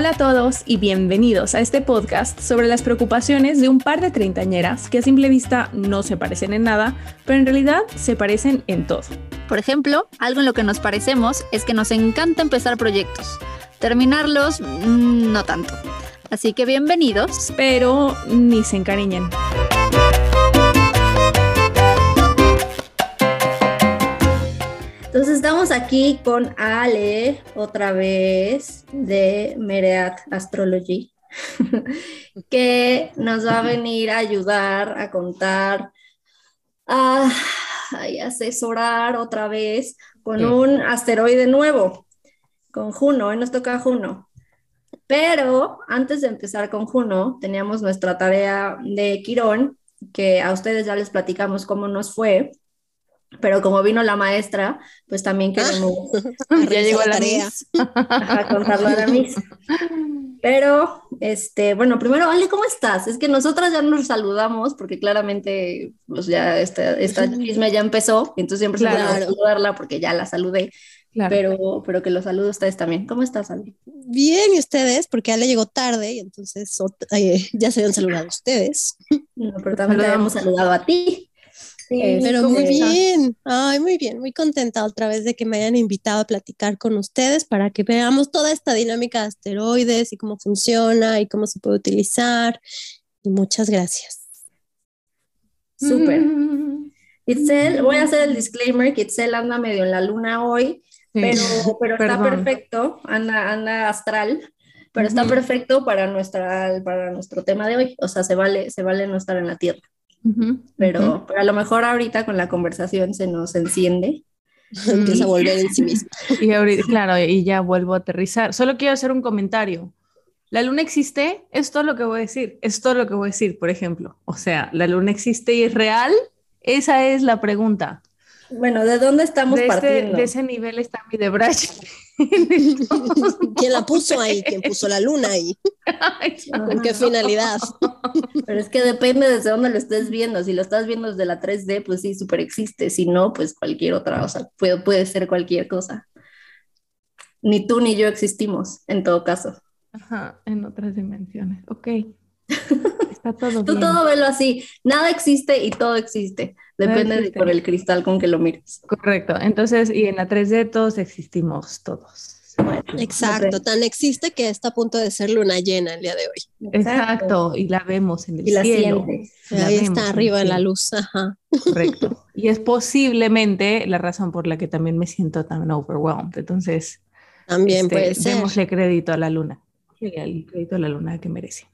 Hola a todos y bienvenidos a este podcast sobre las preocupaciones de un par de treintañeras que a simple vista no se parecen en nada, pero en realidad se parecen en todo. Por ejemplo, algo en lo que nos parecemos es que nos encanta empezar proyectos. Terminarlos, mm, no tanto. Así que bienvenidos. Pero ni se encariñen. Entonces estamos aquí con Ale otra vez de Mereat Astrology, que nos va a venir a ayudar a contar, a, asesorar otra vez con un asteroide nuevo, con Juno. Hoy nos toca Juno. Pero antes de empezar con Juno, teníamos nuestra tarea de Quirón, que a ustedes ya les platicamos cómo nos fue pero como vino la maestra, pues también ah, queremos... ya llegó la tarea. A contarlo a la mis. Pero, este, bueno, primero, Ale, ¿cómo estás? Es que nosotras ya nos saludamos porque claramente, pues ya esta, esta chisme ya empezó, entonces siempre claro. se saludarla porque ya la saludé. Pero, pero que los saludo a ustedes también. ¿Cómo estás, Ale? Bien, ¿y ustedes? Porque Ale llegó tarde y entonces eh, ya se habían saludado ustedes. No, pero también te habíamos saludado a ti. Sí, pero muy bien, ay, muy bien, muy contenta otra vez de que me hayan invitado a platicar con ustedes para que veamos toda esta dinámica de asteroides y cómo funciona y cómo se puede utilizar. Y muchas gracias. Súper. Itzel, voy a hacer el disclaimer que Itzel anda medio en la luna hoy, pero, pero está perfecto, anda, anda astral, pero está perfecto para, nuestra, para nuestro tema de hoy. O sea, se vale, se vale no estar en la Tierra pero, a lo mejor ahorita con la conversación se nos enciende. Empieza a volver en sí misma. Y ahorita, claro, y ya vuelvo a aterrizar. Solo quiero hacer un comentario. ¿La luna existe? Es todo lo que voy a decir. Es todo lo que voy a decir, por ejemplo. O sea, ¿la luna existe y es real? Esa es la pregunta. Bueno, ¿de dónde estamos de partiendo? de ese nivel está mi Debray. ¿Quién la puso ahí? ¿Quién puso la luna ahí? ¿Con qué finalidad? Pero es que depende desde dónde lo estés viendo. Si lo estás viendo desde la 3D, pues sí, súper existe. Si no, pues cualquier otra, o sea, puede, puede ser cualquier cosa. Ni tú ni yo existimos, en todo caso. Ajá, en otras dimensiones. Ok. Está todo Tú todo velo así. Nada existe y todo existe. Depende de por el cristal con que lo mires. Correcto. Entonces, y en la 3D todos existimos, todos. Exacto, tan existe que está a punto de ser luna llena el día de hoy. Exacto, y la vemos en el y cielo. La Ahí está arriba en la luz. Ajá. Correcto. Y es posiblemente la razón por la que también me siento tan overwhelmed. Entonces, también este, puede ser. Démosle crédito a la luna. El crédito a la luna que merece.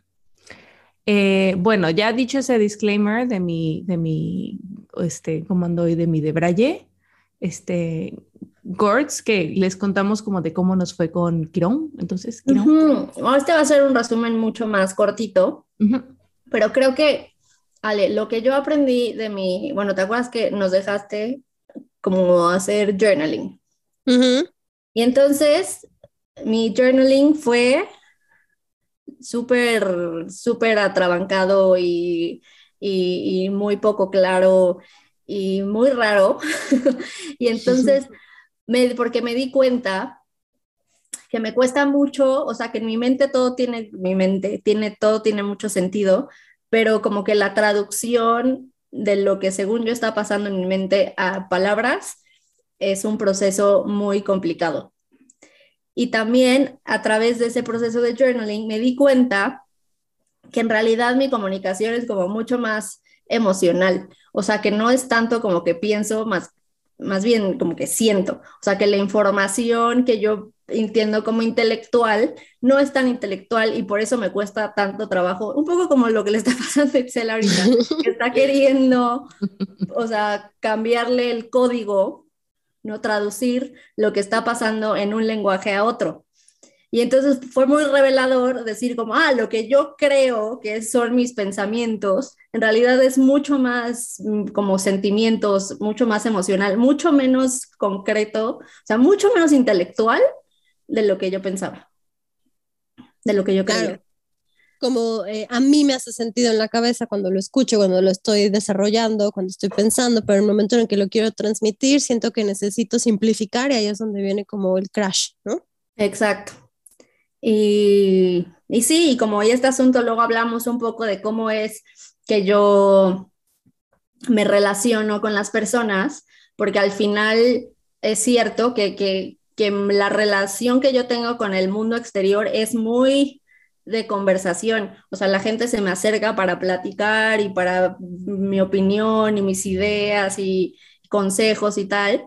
Eh, bueno, ya dicho ese disclaimer de mi, de mi, este, comando y de mi de Braille, este, Gords, que les contamos como de cómo nos fue con Quirón. Entonces, Quirón. Este va a ser un resumen mucho más cortito, pero creo que, Ale, lo que yo aprendí de mi, bueno, ¿te acuerdas que nos dejaste como hacer journaling? Y entonces, mi journaling fue súper, súper atrabancado y, y, muy poco claro y muy raro. y entonces, me, porque me di cuenta que me cuesta mucho, o sea, que en mi mente todo tiene, mi mente tiene, todo tiene mucho sentido, pero como que la traducción de lo que según yo está pasando en mi mente a palabras es un proceso muy complicado. Y también a través de ese proceso de journaling me di cuenta que en realidad mi comunicación es como mucho más emocional, o sea, que no es tanto como que pienso, más, más bien como que siento, o sea, que la información que yo entiendo como intelectual no es tan intelectual y por eso me cuesta tanto trabajo, un poco como lo que le está pasando a Excel ahorita, que está queriendo, o sea, cambiarle el código ¿no? Traducir lo que está pasando en un lenguaje a otro. Y entonces fue muy revelador decir como, ah, lo que yo creo que son mis pensamientos, en realidad es mucho más mm, como sentimientos, mucho más emocional, mucho menos concreto, o sea, mucho menos intelectual de lo que yo pensaba, de lo que yo creía como eh, a mí me hace sentido en la cabeza cuando lo escucho, cuando lo estoy desarrollando, cuando estoy pensando, pero en el momento en el que lo quiero transmitir, siento que necesito simplificar y ahí es donde viene como el crash, ¿no? Exacto. Y, y sí, y como hoy este asunto, luego hablamos un poco de cómo es que yo me relaciono con las personas, porque al final es cierto que, que, que la relación que yo tengo con el mundo exterior es muy de conversación. O sea, la gente se me acerca para platicar y para mi opinión y mis ideas y consejos y tal.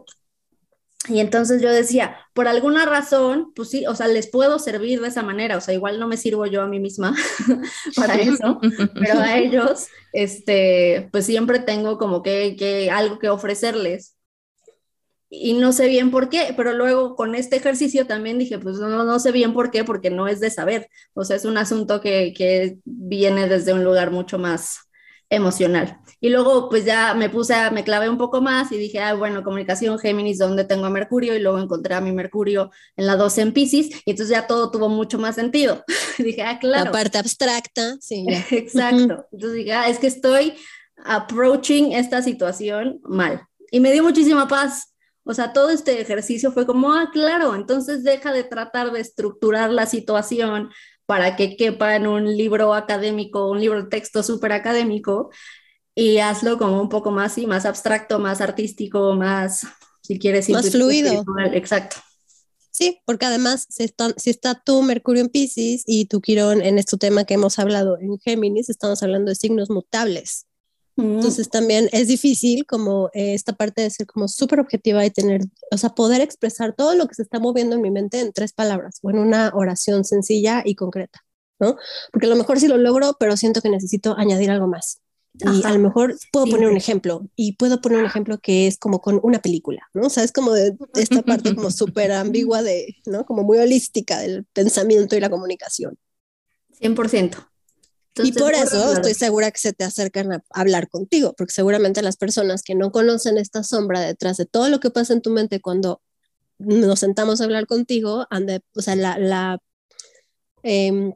Y entonces yo decía, por alguna razón, pues sí, o sea, les puedo servir de esa manera, o sea, igual no me sirvo yo a mí misma para eso, pero a ellos, este, pues siempre tengo como que, que algo que ofrecerles y no sé bien por qué, pero luego con este ejercicio también dije, pues no, no sé bien por qué, porque no es de saber, o sea, es un asunto que, que viene desde un lugar mucho más emocional. Y luego pues ya me puse, a, me clavé un poco más y dije, ah, bueno, comunicación Géminis, ¿dónde tengo a Mercurio? Y luego encontré a mi Mercurio en la 12 en Pisces y entonces ya todo tuvo mucho más sentido. dije, ah, claro. La parte abstracta, sí. Exacto. Entonces dije, ah, es que estoy approaching esta situación mal. Y me dio muchísima paz o sea, todo este ejercicio fue como, ah, claro, entonces deja de tratar de estructurar la situación para que quepa en un libro académico, un libro de texto súper académico, y hazlo como un poco más, y más abstracto, más artístico, más, si quieres, más fluido. Exacto. Sí, porque además si está, si está tu Mercurio en Pisces y tu Quirón en este tema que hemos hablado en Géminis, estamos hablando de signos mutables. Entonces también es difícil como eh, esta parte de ser como súper objetiva y tener, o sea, poder expresar todo lo que se está moviendo en mi mente en tres palabras o en una oración sencilla y concreta, ¿no? Porque a lo mejor sí lo logro, pero siento que necesito añadir algo más. Y a lo mejor puedo poner un ejemplo y puedo poner un ejemplo que es como con una película, ¿no? O sea, es como de, esta parte como súper ambigua de, ¿no? Como muy holística del pensamiento y la comunicación. 100% y por eso estoy segura que se te acercan a hablar contigo, porque seguramente las personas que no conocen esta sombra detrás de todo lo que pasa en tu mente cuando nos sentamos a hablar contigo, ande, o sea, la, la em,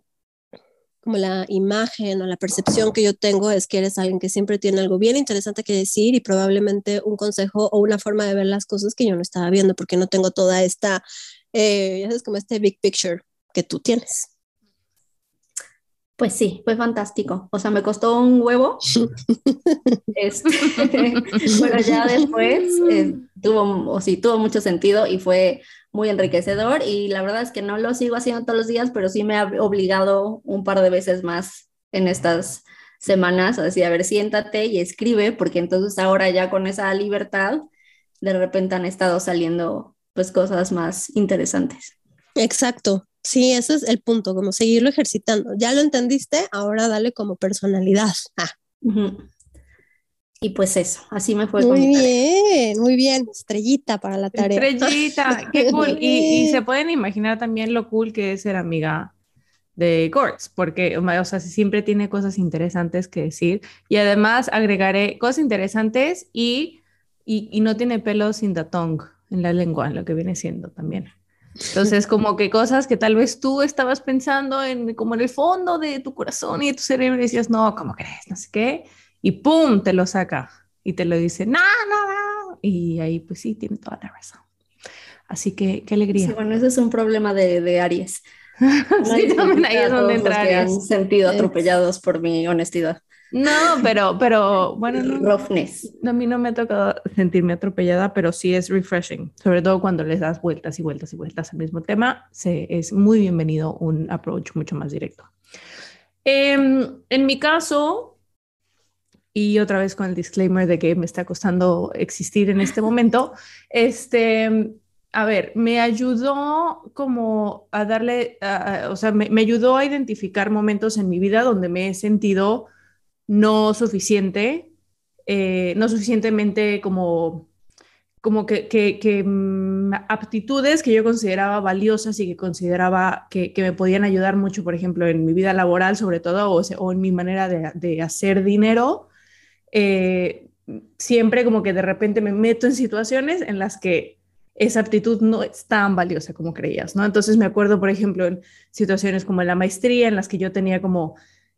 como la imagen o la percepción que yo tengo es que eres alguien que siempre tiene algo bien interesante que decir y probablemente un consejo o una forma de ver las cosas que yo no estaba viendo porque no tengo toda esta, eh, ya sabes, como este big picture que tú tienes. Pues sí, fue fantástico. O sea, me costó un huevo. este, pero ya después eh, tuvo, o sí, tuvo mucho sentido y fue muy enriquecedor. Y la verdad es que no lo sigo haciendo todos los días, pero sí me ha obligado un par de veces más en estas semanas a decir, a ver, siéntate y escribe, porque entonces ahora ya con esa libertad, de repente han estado saliendo pues cosas más interesantes. Exacto. Sí, ese es el punto, como seguirlo ejercitando. Ya lo entendiste, ahora dale como personalidad. Ah. Y pues eso, así me fue. Muy bien, muy bien. Estrellita para la tarea. Estrellita, qué cool. Y, se pueden imaginar también lo cool que es ser amiga de Gortz, porque, o sea, siempre tiene cosas interesantes que decir. Y además agregaré cosas interesantes y, y, y no tiene pelos sin the tongue en la lengua, lo que viene siendo también. Entonces, como que cosas que tal vez tú estabas pensando en como en el fondo de tu corazón y de tu cerebro y decías, no, ¿cómo crees? No sé qué. Y ¡pum! te lo saca y te lo dice, no, no, no. Y ahí pues sí, tiene toda la razón. Así que qué alegría. Sí, bueno, ese es un problema de, de Aries. sí, también ahí es donde entra Aries. han sentido atropellados por mi honestidad. No, pero, pero bueno, no, a mí no me ha tocado sentirme atropellada, pero sí es refreshing, sobre todo cuando les das vueltas y vueltas y vueltas al mismo tema, se, es muy bienvenido un approach mucho más directo. Em, en mi caso, y otra vez con el disclaimer de que me está costando existir en este momento, este, a ver, me ayudó como a darle, o sea, me, me, ayudó a identificar momentos en mi vida donde me he sentido no suficiente, eh, no suficientemente como, como que, que, mm, aptitudes que yo consideraba valiosas y que consideraba que, que, me podían ayudar mucho, por ejemplo, en mi vida laboral sobre todo, o, o en mi manera de, de hacer dinero. Eh, siempre como que de repente me meto en situaciones en las que esa aptitud no es tan valiosa como creías, ¿no? Entonces me acuerdo, por ejemplo, en situaciones como en la maestría, en las que yo tenía como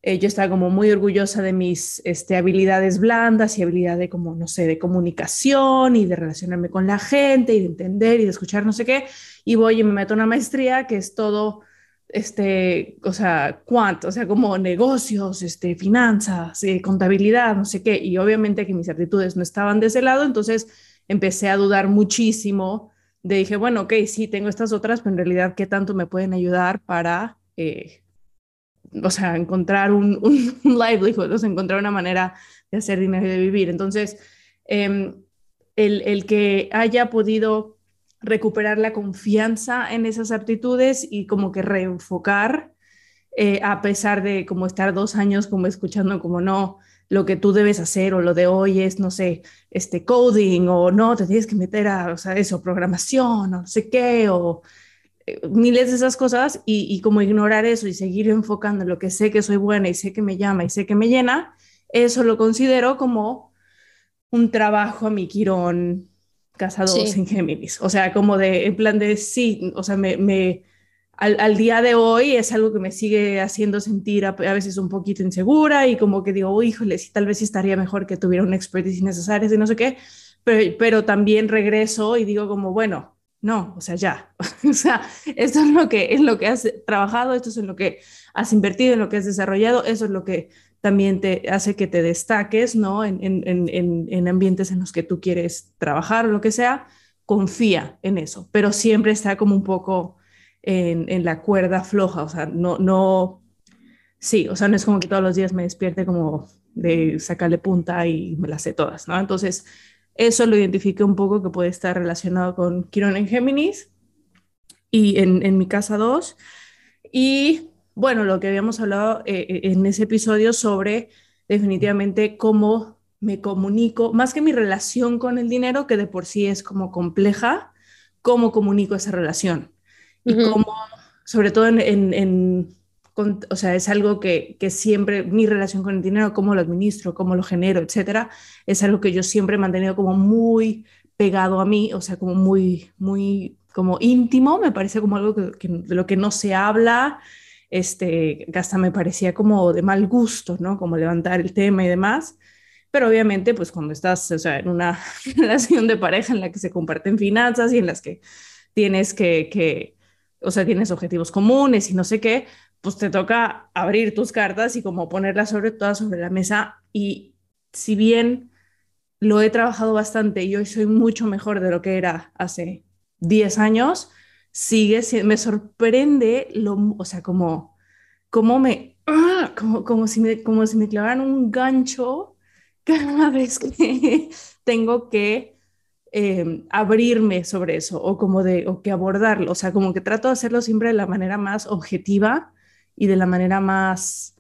eh, yo estaba como muy orgullosa de mis este, habilidades blandas y habilidad de como, no sé, de comunicación y de relacionarme con la gente y de entender y de escuchar no sé qué. Y voy y me meto a una maestría que es todo este, o sea, cuánto, o sea, como negocios, este, finanzas, eh, contabilidad, no sé qué, y obviamente que mis aptitudes no estaban de ese lado, entonces empecé a dudar muchísimo de dije, bueno, ok, sí, tengo estas otras, pero en realidad, ¿qué tanto me pueden ayudar para, eh, o sea, encontrar un, un, livelihood, o sea, encontrar una manera de hacer dinero y de vivir? Entonces, em, el, el que haya podido recuperar la confianza en esas aptitudes y como que reenfocar, eh, a pesar de como estar dos años como escuchando como no, lo que tú debes hacer o lo de hoy es, no sé, este coding o no, te tienes que meter a, o sea, eso, programación o no sé qué, o eh, miles de esas cosas y, y, como ignorar eso y seguir enfocando en lo que sé que soy buena y sé que me llama y sé que me llena, eso lo considero como un trabajo a mi quirón casados en Géminis. O sea, como de, en plan de, sí, o sea, me, me al, al, día de hoy es algo que me sigue haciendo sentir a, a, veces un poquito insegura y como que digo, híjole, sí, tal vez sí estaría mejor que tuviera una expertise innecesaria y no sé qué, pero, pero también regreso y digo como, bueno, no, o sea, ya, o sea, esto es lo que es lo que has trabajado, esto es lo que has invertido, en lo que has desarrollado, eso es lo que también te hace que te destaques, ¿no? En, en, en, en, ambientes en los que tú quieres trabajar o lo que sea, confía en eso, pero siempre está como un poco en, la cuerda floja, o sea, no, no, sí, o sea, no es como que todos los días me despierte como de sacarle punta y me las sé todas, ¿no? Entonces, eso lo identifique un poco que puede estar relacionado con Quirón en Géminis y en, en mi casa 2. Y bueno, lo que habíamos hablado eh, eh, en ese episodio sobre definitivamente cómo me comunico, más que mi relación con el dinero, que de por sí es como compleja, cómo comunico esa relación. Y cómo, sobre todo en, en, o sea, es algo que, que, siempre, mi relación con el dinero, cómo lo administro, cómo lo genero, etcétera, es algo que yo siempre he mantenido como muy pegado a mí, o sea, como muy, muy, como íntimo, me parece como algo que, que de lo que no se habla, este, hasta me parecía como de mal gusto, ¿no? Como levantar el tema y demás. Pero obviamente, pues cuando estás, o sea, en una relación de pareja en la que se comparten finanzas y en las que tienes que, que, o sea, tienes objetivos comunes y no sé qué, pues te toca abrir tus cartas y como ponerlas sobre todas sobre la mesa. Y si bien lo he trabajado bastante y hoy soy mucho mejor de lo que era hace 10 años, sigue, me sorprende, lo, o sea, como, como me, ¡ah! como, como, si me, como si me clavaran un gancho cada vez que tengo que eh, abrirme sobre eso o como de, o que abordarlo, o sea, como que trato de hacerlo siempre de la manera más objetiva y de la manera más,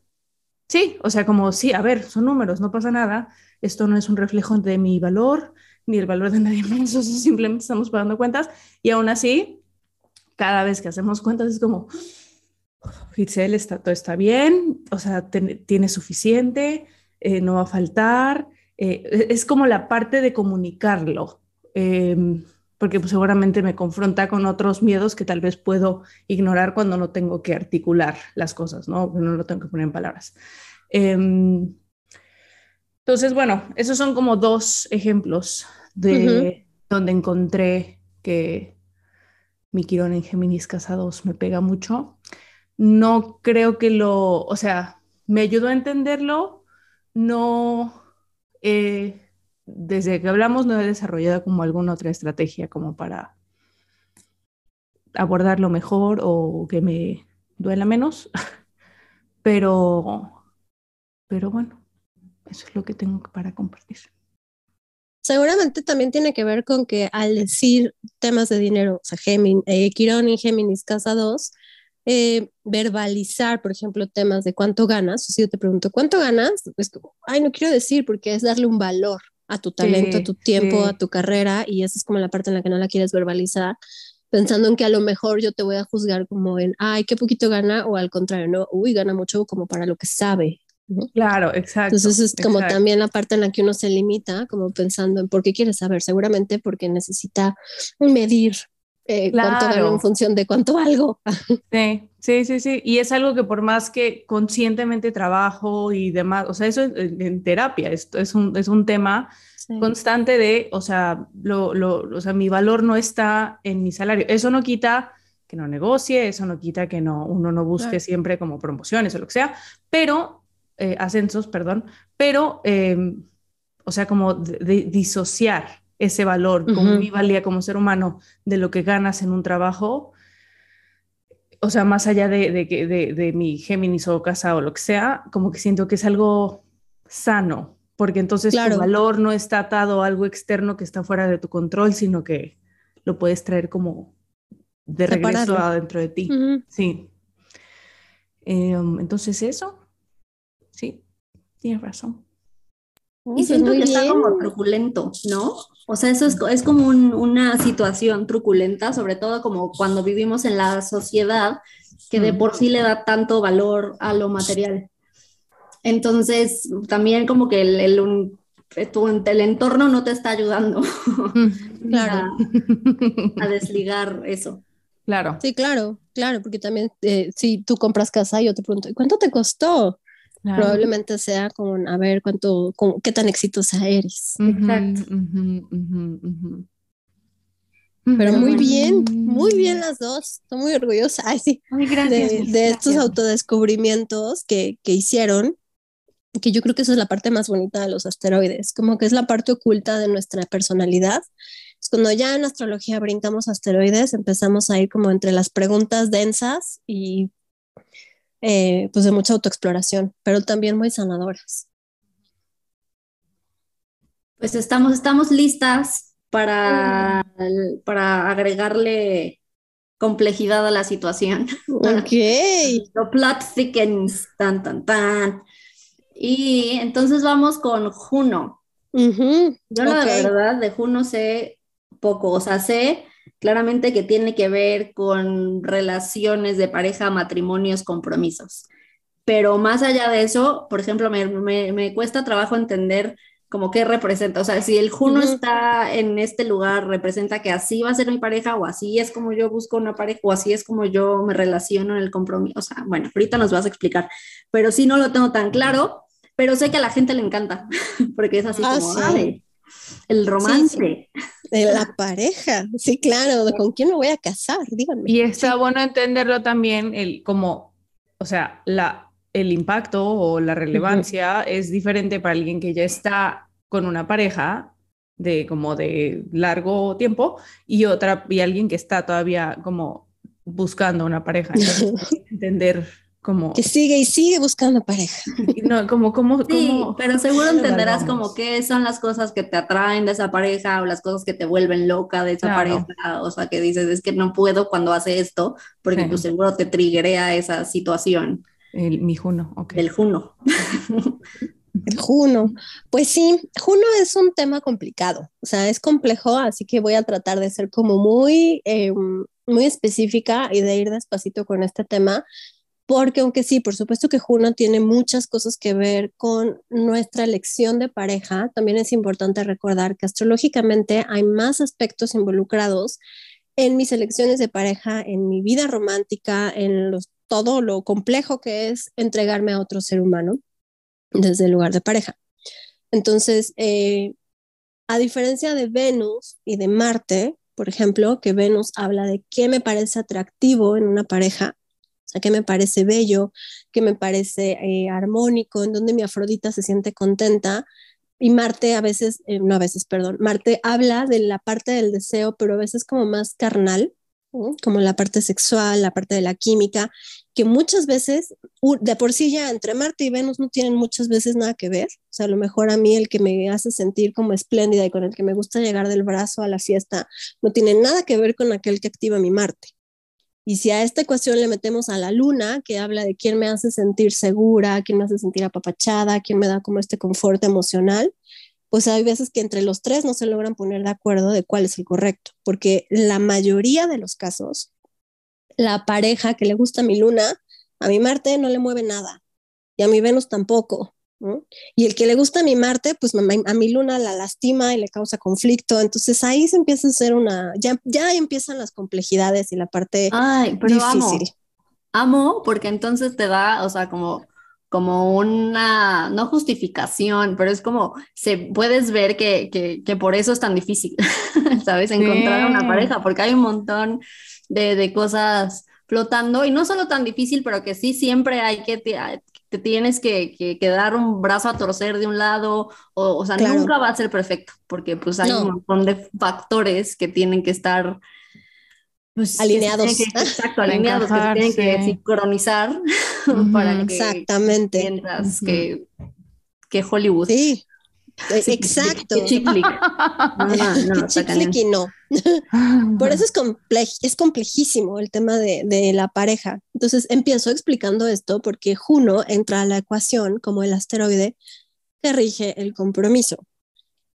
sí, o sea, como, sí, a ver, son números, no pasa nada, esto no es un reflejo de mi valor ni el valor de nadie más, simplemente estamos pagando cuentas y aún así cada vez que hacemos cuentas es como, Itzel, está, todo está bien, o sea, tiene suficiente, eh, no va a faltar. Eh, e, es como la parte de comunicarlo, eh, porque pues, seguramente me confronta con otros miedos que tal vez puedo ignorar cuando no tengo que articular las cosas, ¿no? No lo tengo que poner en palabras. Em, entonces, bueno, esos son como dos ejemplos de donde encontré que, mi Quirón en Géminis Casados me pega mucho. No creo que lo, o sea, me ayudó a entenderlo, no, eh, desde que hablamos no he desarrollado como alguna otra estrategia como para abordarlo mejor o que me duela menos, pero, pero bueno, eso es lo que tengo para compartir. Seguramente también tiene que ver con que al decir temas de dinero, o sea, Géminis, eh, Quirón y Géminis Casa 2, eh, verbalizar, por ejemplo, temas de cuánto ganas, si yo te pregunto, ¿cuánto ganas? Pues ay, no quiero decir porque es darle un valor a tu talento, a tu tiempo, a tu carrera, y esa es como la parte en la que no la quieres verbalizar, pensando en que a lo mejor yo te voy a juzgar como en, ay, qué poquito gana, o al contrario, no, uy, gana mucho como para lo que sabe, Claro, exacto. Entonces es como también la parte en la que uno se limita, como pensando en por qué quiere saber, seguramente porque necesita medir eh, cuánto gano en función de cuánto valgo. Sí, sí, sí, sí. Y es algo que por más que conscientemente trabajo y demás, o sea, eso en, terapia, esto es un, es un tema constante de, o sea, lo, lo, o sea, mi valor no está en mi salario. Eso no quita que no negocie, eso no quita que no, uno no busque siempre como promociones o lo que sea, pero, eh, ascensos, perdón, pero, em, o sea, como disociar ese valor, como mi valía como ser humano, de lo que ganas en un trabajo, o sea, más allá de, de, de, mi Géminis o casa o lo que sea, como que siento que es algo sano, porque entonces tu valor no está atado a algo externo que está fuera de tu control, sino que lo puedes traer como de regreso adentro de ti. Sí. Em, entonces eso, sí, tienes razón. Y siento que está como truculento, ¿no? O sea, eso es, es como una situación truculenta, sobre todo como cuando vivimos en la sociedad que de por sí le da tanto valor a lo material. Entonces, también como que el, el, el entorno no te está ayudando claro. a, desligar eso. Claro. Sí, claro, claro, porque también eh, si tú compras casa, yo te pregunto, ¿cuánto te costó? Probablemente sea como, a ver, cuánto, qué tan exitosa eres. Exacto. Pero muy bien, muy bien las dos. Estoy muy orgullosa Ay, sí, de, estos autodescubrimientos que, que hicieron, que yo creo que esa es la parte más bonita de los asteroides, como que es la parte oculta de nuestra personalidad. Es cuando ya en astrología brincamos asteroides, empezamos a ir como entre las preguntas densas y eh, pues de mucha autoexploración, pero también muy sanadoras. Pues estamos, estamos listas para, para agregarle complejidad a la situación. Ok. Lo plot thickens, tan, tan, tan. Y entonces vamos con Juno. Yo la verdad de Juno sé poco, o sea, sé claramente que tiene que ver con relaciones de pareja, matrimonios, compromisos. Pero más allá de eso, por ejemplo, me, me, cuesta trabajo entender como qué representa, o sea, si el Juno está en este lugar, representa que así va a ser mi pareja o así es como yo busco una pareja o así es como yo me relaciono en el compromiso, o sea, bueno, ahorita nos vas a explicar, pero sí no lo tengo tan claro, pero sé que a la gente le encanta, porque es así ah, como, el romance. La pareja, sí, claro, ¿con quién me voy a casar? Díganme. Y está bueno entenderlo también, el, como, o sea, la, el impacto o la relevancia es diferente para alguien que ya está con una pareja de como de largo tiempo y otra y alguien que está todavía como buscando una pareja. entender que sigue y sigue buscando pareja. No, como, como, sí, pero seguro entenderás como qué son las cosas que te atraen de esa pareja o las cosas que te vuelven loca de esa pareja, o sea, que dices, es que no puedo cuando hace esto, porque pues seguro te triggerea esa situación. El, mi Juno, ok. El Juno. El Juno. Pues sí, Juno es un tema complicado, o sea, es complejo, así que voy a tratar de ser como muy, em, muy específica y de ir despacito con este tema porque aunque sí, por supuesto que Juno tiene muchas cosas que ver con nuestra elección de pareja, también es importante recordar que astrológicamente hay más aspectos involucrados en mis elecciones de pareja, en mi vida romántica, en todo lo complejo que es entregarme a otro ser humano desde el lugar de pareja. Entonces, eh, a diferencia de Venus y de Marte, por ejemplo, que Venus habla de qué me parece atractivo en una pareja, que me parece bello, que me parece eh, armónico, en donde mi Afrodita se siente contenta. Y Marte a veces, eh, no a veces, perdón, Marte habla de la parte del deseo, pero a veces como más carnal, como la parte sexual, la parte de la química, que muchas veces, de por sí ya entre Marte y Venus no tienen muchas veces nada que ver. O sea, a lo mejor a mí el que me hace sentir como espléndida y con el que me gusta llegar del brazo a la fiesta no tiene nada que ver con aquel que activa mi Marte. Y si a esta ecuación le metemos a la luna, que habla de quién me hace sentir segura, quién me hace sentir apapachada, quién me da como este confort emocional, pues hay veces que entre los tres no se logran poner de acuerdo de cuál es el correcto, porque la mayoría de los casos, la pareja que le gusta mi luna, a mi Marte no le mueve nada, y a mi Venus tampoco. Y el que le gusta a mi Marte, pues a mi luna la lastima y le causa conflicto. Entonces ahí se empieza a hacer una, ya, ya empiezan las complejidades y la parte Ay, pero difícil. Amo, amo porque entonces te da, o sea, como como una, no justificación, pero es como, se puedes ver que, que, que por eso es tan difícil, ¿sabes? Encontrar una pareja, porque hay un montón de, de, cosas flotando y no solo tan difícil, pero que sí siempre hay que, te, tienes que, que, dar un brazo a torcer de un lado, o, o sea, nunca va a ser perfecto, porque pues hay un montón de factores que tienen que estar pues, alineados. exacto, alineados, que se tienen que sincronizar para que Exactamente. Mientras que, que Hollywood. Sí. Exacto. Que chick flick. No, y no. Por eso es, comple es complejísimo el tema de, de, la pareja. Entonces empiezo explicando esto porque Juno entra a la ecuación como el asteroide que rige el compromiso.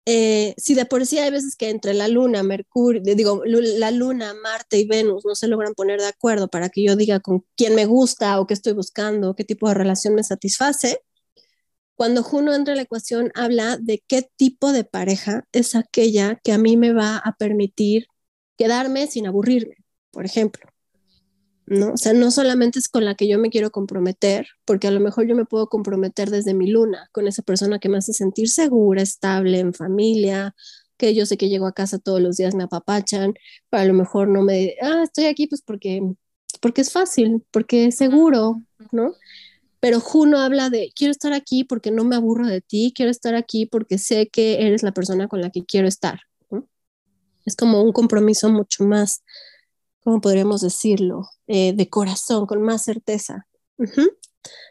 Eh, si de por sí hay veces que entre la luna, Mercurio, digo, la luna, Marte y Venus no se logran poner de acuerdo para que yo diga con quién me gusta o qué estoy buscando, qué tipo de relación me satisface, cuando Juno entra a la ecuación habla de qué tipo de pareja es aquella que a mí me va a permitir quedarme sin aburrirme, por ejemplo. ¿no? O sea, no solamente es con la que yo me quiero comprometer, porque a lo mejor yo me puedo comprometer desde mi luna con esa persona que me hace sentir segura, estable, en familia, que yo sé que llego a casa todos los días, me apapachan, pero a lo mejor no me, ah, estoy aquí pues porque, porque es fácil, porque es seguro, ¿no? Pero Juno habla de, quiero estar aquí porque no me aburro de ti, quiero estar aquí porque sé que eres la persona con la que quiero estar. Es como un compromiso mucho más ¿cómo podríamos decirlo? Eh, de corazón, con más certeza.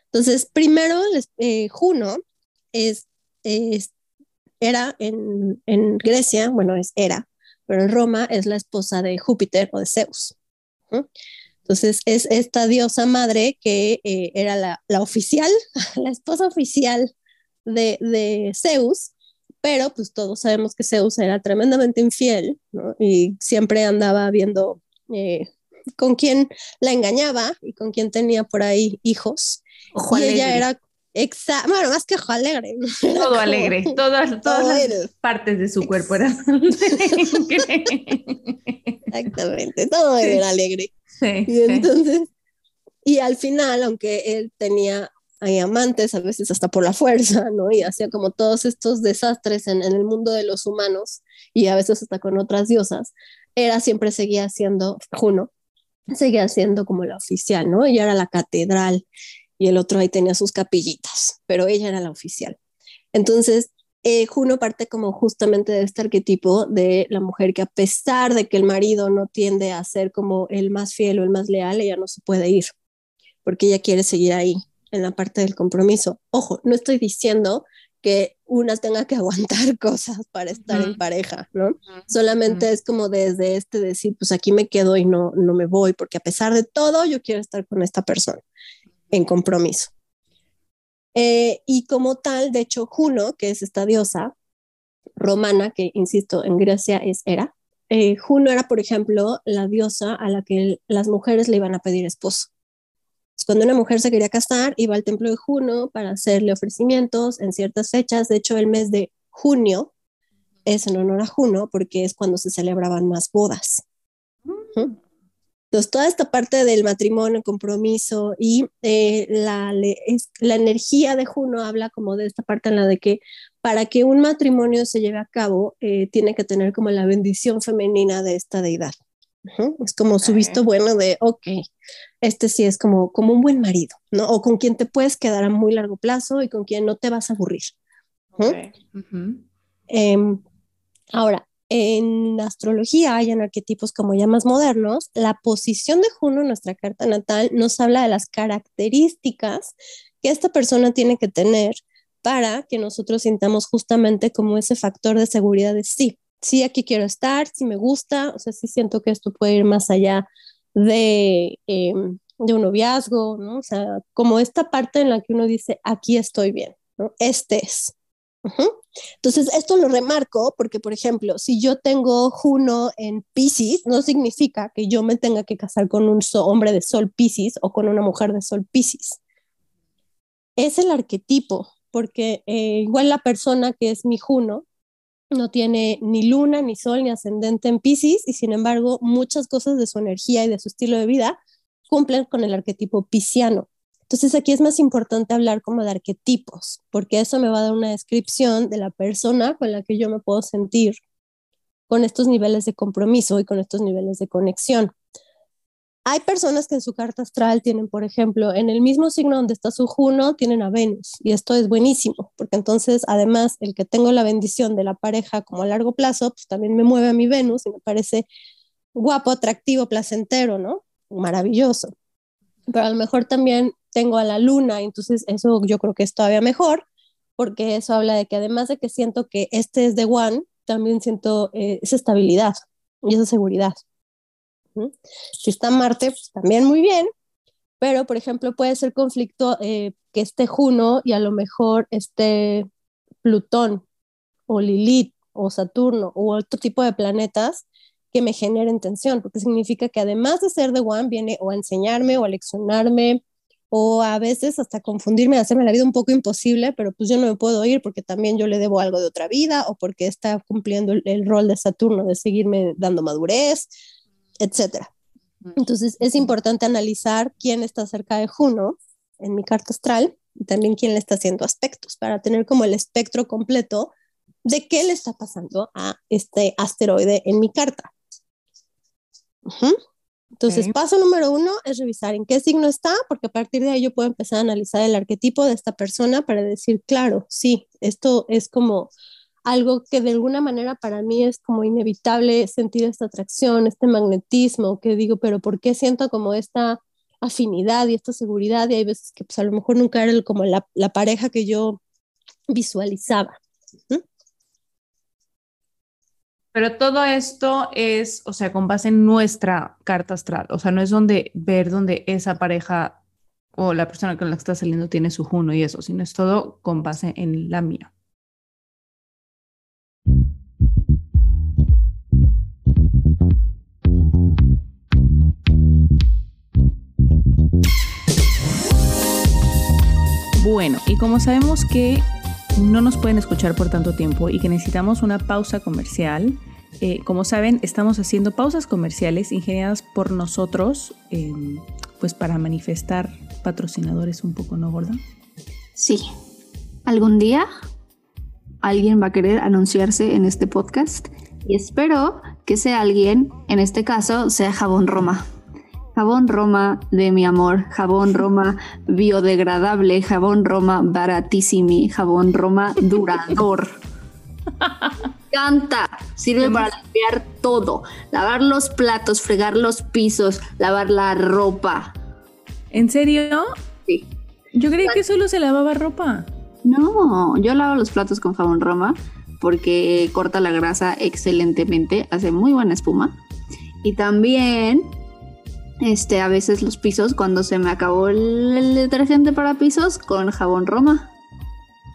Entonces, primero, eh, Juno es, era en, en, Grecia, bueno, es era, pero en Roma es la esposa de Júpiter o de Zeus. Entonces, es esta diosa madre que eh, era la, la, oficial, la esposa oficial de, de Zeus, pero pues todos sabemos que Zeus era tremendamente infiel ¿no? y siempre andaba viendo eh, con quien la engañaba y con quien tenía por ahí hijos. y ella era bueno, más que ojo alegre. Todo alegre, todas, todas las partes de su cuerpo eran Exactamente, todo era alegre. Y entonces, y al final, aunque él tenía hay amantes, a veces hasta por la fuerza, ¿no? Y hacía como todos estos desastres en, en, el mundo de los humanos y a veces hasta con otras diosas era siempre seguía siendo Juno, seguía siendo como la oficial, ¿no? Ella era la catedral y el otro ahí tenía sus capillitas, pero ella era la oficial. Entonces, eh, Juno parte como justamente de este arquetipo de la mujer que a pesar de que el marido no tiende a ser como el más fiel o el más leal, ella no se puede ir, porque ella quiere seguir ahí en la parte del compromiso. Ojo, no estoy diciendo que una tenga que aguantar cosas para estar en pareja, ¿no? Solamente es como desde este decir, pues aquí me quedo y no, no me voy, porque a pesar de todo, yo quiero estar con esta persona en compromiso. Eh, y como tal, de hecho, Juno, que es esta diosa romana, que insisto, en Grecia es Hera, eh, Juno era, por ejemplo, la diosa a la que las mujeres le iban a pedir esposo. Cuando una mujer se quería casar, iba al templo de Juno para hacerle ofrecimientos en ciertas fechas. De hecho, el mes de junio es en honor a Juno porque es cuando se celebraban más bodas. Entonces, toda esta parte del matrimonio, compromiso y eh, la, la energía de Juno habla como de esta parte en la de que para que un matrimonio se lleve a cabo, eh, tiene que tener como la bendición femenina de esta deidad. Es como su visto bueno de, ok, este sí es como, como un buen marido, ¿no? O con quien te puedes quedar a muy largo plazo y con quien no te vas a aburrir. Em, ahora, en astrología hay en arquetipos como ya más modernos, la posición de Juno nuestra carta natal nos habla de las características que esta persona tiene que tener para que nosotros sintamos justamente como ese factor de seguridad de sí, sí, aquí quiero estar, sí me gusta, o sea, sí siento que esto puede ir más allá de, em, de un noviazgo, ¿no? O sea, como esta parte en la que uno dice, aquí estoy bien. Este es. Entonces, esto lo remarco porque, por ejemplo, si yo tengo Juno en Pisces, no significa que yo me tenga que casar con un hombre de Sol Pisces o con una mujer de Sol Pisces. Es el arquetipo, porque eh, igual la persona que es mi Juno no tiene ni luna, ni sol, ni ascendente en Pisces y sin embargo muchas cosas de su energía y de su estilo de vida cumplen con el arquetipo pisciano. Entonces aquí es más importante hablar como de arquetipos, porque eso me va a dar una descripción de la persona con la que yo me puedo sentir con estos niveles de compromiso y con estos niveles de conexión. Hay personas que en su carta astral tienen, por ejemplo, en el mismo signo donde está su Juno, tienen a Venus. Y esto es buenísimo, porque entonces, además, el que tengo la bendición de la pareja como a largo plazo, pues también me mueve a mi Venus y me parece guapo, atractivo, placentero, ¿no? Maravilloso. Pero a lo mejor también tengo a la luna, entonces eso yo creo que es todavía mejor, porque eso habla de que además de que siento que este es de One, también siento eh, esa estabilidad y esa seguridad. Si está Marte, pues también muy bien, pero por ejemplo puede ser conflicto eh, que esté Juno y a lo mejor esté Plutón o Lilith o Saturno o otro tipo de planetas que me generen tensión, porque significa que además de ser de One, viene o a enseñarme o a leccionarme o a veces hasta confundirme, hacerme la vida un poco imposible, pero pues yo no me puedo ir porque también yo le debo algo de otra vida o porque está cumpliendo el, rol de Saturno de seguirme dando madurez, etcétera. Entonces es importante analizar quién está cerca de Juno en mi carta astral y también quién le está haciendo aspectos para tener como el espectro completo de qué le está pasando a este asteroide en mi carta. Entonces, paso número uno es revisar en qué signo está, porque a partir de ahí yo puedo empezar a analizar el arquetipo de esta persona para decir, claro, sí, esto es como algo que de alguna manera para mí es como inevitable sentir esta atracción, este magnetismo, que digo, pero ¿por qué siento como esta afinidad y esta seguridad? Y hay veces que pues a lo mejor nunca era como la, la pareja que yo visualizaba. Pero todo esto es, o sea, con base en nuestra carta astral. O sea, no es donde ver donde esa pareja o la persona con la que está saliendo tiene su Juno y eso, sino es todo con base en la mía. Bueno, y como sabemos que no nos pueden escuchar por tanto tiempo y que necesitamos una pausa comercial. Eh, como saben, estamos haciendo pausas comerciales ingeniadas por nosotros, em, pues para manifestar patrocinadores un poco, ¿no, Gorda? Sí. ¿Algún día alguien va a querer anunciarse en este podcast? Y espero que sea alguien, en este caso, sea Jabón Roma jabón Roma de mi amor, jabón Roma biodegradable, jabón Roma baratísimo, jabón Roma durador. Canta, sirve para limpiar todo, lavar los platos, fregar los pisos, lavar la ropa. ¿En serio? Sí. Yo creí que solo se lavaba ropa. No, yo lavo los platos con jabón Roma porque corta la grasa excelentemente, hace muy buena espuma. Y también este, a veces los pisos cuando se me acabó el, detergente para pisos con jabón Roma.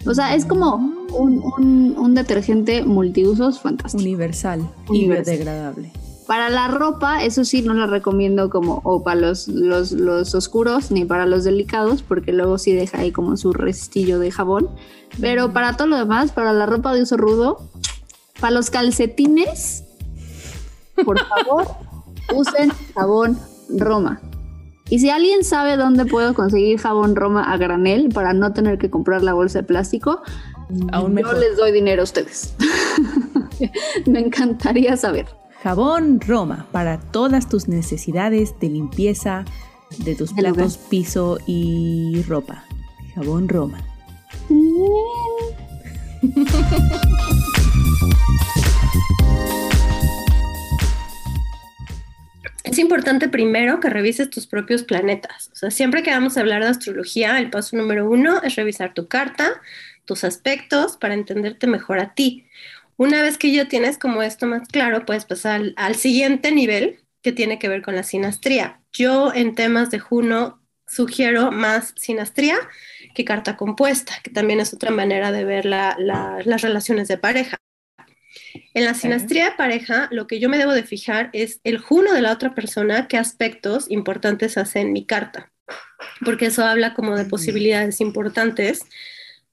O sea, es como un, detergente multiusos fantástico. Universal, y biodegradable. Para la ropa, eso sí, no la recomiendo como o para los, los, los, oscuros ni para los delicados, porque luego sí deja ahí como su restillo de jabón. Pero para todo lo demás, para la ropa de uso rudo, para los calcetines, por favor, usen jabón Roma. Y si alguien sabe dónde puedo conseguir jabón Roma a granel para no tener que comprar la bolsa de plástico, Aún yo les doy dinero a ustedes. Me encantaría saber. Jabón Roma para todas tus necesidades de limpieza de tus platos, piso y ropa. Jabón Roma. es importante primero que revises tus propios planetas. O sea, siempre que vamos a hablar de astrología, el paso número uno es revisar tu carta, tus aspectos, para entenderte mejor a ti. Una vez que ya tienes como esto más claro, puedes pasar al, siguiente nivel que tiene que ver con la sinastría. Yo en temas de Juno sugiero más sinastría que carta compuesta, que también es otra manera de ver las relaciones de pareja. En la sinastría de pareja, lo que yo me debo de fijar es el juno de la otra persona, qué aspectos importantes hace en mi carta, porque eso habla como de posibilidades importantes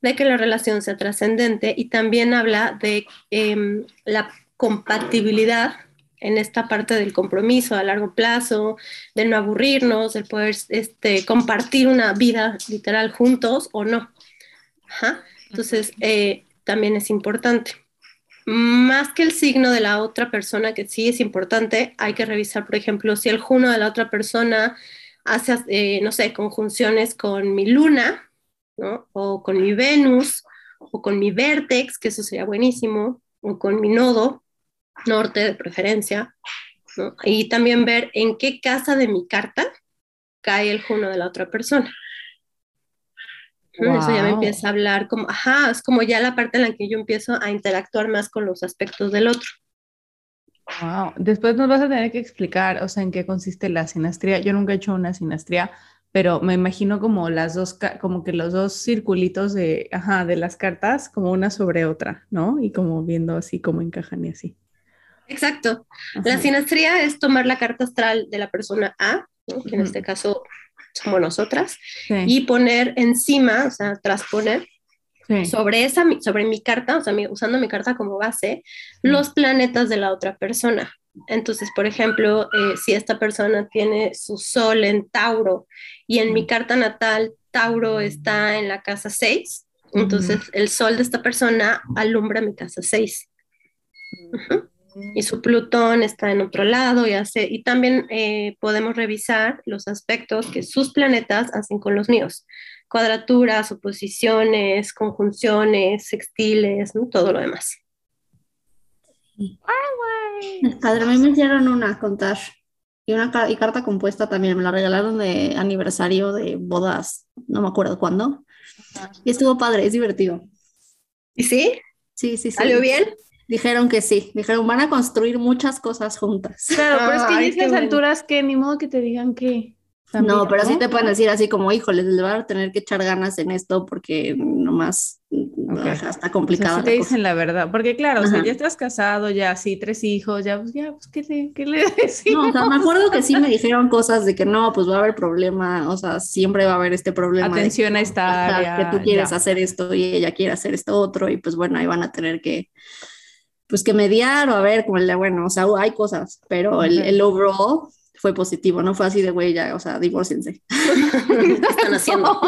de que la relación sea trascendente y también habla de em, la compatibilidad en esta parte del compromiso a largo plazo, del no aburrirnos, del poder este, compartir una vida literal juntos o no. Entonces, eh, también es importante. Más que el signo de la otra persona, que sí es importante, hay que revisar, por ejemplo, si el juno de la otra persona hace, eh, no sé, conjunciones con mi luna, ¿no? O con mi Venus, o con mi vértex, que eso sería buenísimo, o con mi nodo norte de preferencia. Y también ver en qué casa de mi carta cae el juno de la otra persona. Eso ya me empieza a hablar como, ajá, es como ya la parte en la que yo empiezo a interactuar más con los aspectos del otro. Wow, después nos vas a tener que explicar, o sea, en qué consiste la sinastría. Yo nunca he hecho una sinastría, pero me imagino como las dos, como que los dos circulitos de, ajá, de las cartas, como una sobre otra, ¿no? Y como viendo así cómo encajan y así. Exacto. La sinastría es tomar la carta astral de la persona A, que en este caso somos nosotras, y poner encima, o sea, transponer sobre, esa, sobre mi carta, o sea, usando mi carta como base, los planetas de la otra persona. Entonces, por ejemplo, eh, si esta persona tiene su sol en Tauro y en mi carta natal Tauro está en la casa 6, entonces el sol de esta persona alumbra mi casa 6. Y su Plutón está en otro lado y hace, y también eh, podemos revisar los aspectos que sus planetas hacen con los míos. Cuadraturas, oposiciones, conjunciones, sextiles, todo lo demás. Padre, a mí me hicieron una contar y una y carta compuesta también, me la regalaron de aniversario de bodas, no me acuerdo cuándo. Y estuvo padre, es divertido. ¿Y sí? Sí, sí, sí. ¿Salió bien? Dijeron que sí, dijeron van a construir muchas cosas juntas. Claro, pero es que en estas alturas que ni modo que te digan que no, pero sí te pueden decir así como, híjole, les van a tener que echar ganas en esto porque nomás está complicado. O te dicen la verdad, porque claro, o sea, ya estás casado, ya sí, tres hijos, ya, pues ya, pues, ¿qué le, qué le decimos? No, o sea, me acuerdo que sí me dijeron cosas de que no, pues va a haber problema, o sea, siempre va a haber este problema. Atención a esta área. Que tú quieres hacer esto y ella quiere hacer esto otro, y pues bueno, ahí van a tener que, pues que mediar o a ver, como el de, bueno, o sea, hay cosas, pero el, el overall fue positivo, no fue así de güey, ya, o sea, divórciense. ¿Qué están haciendo?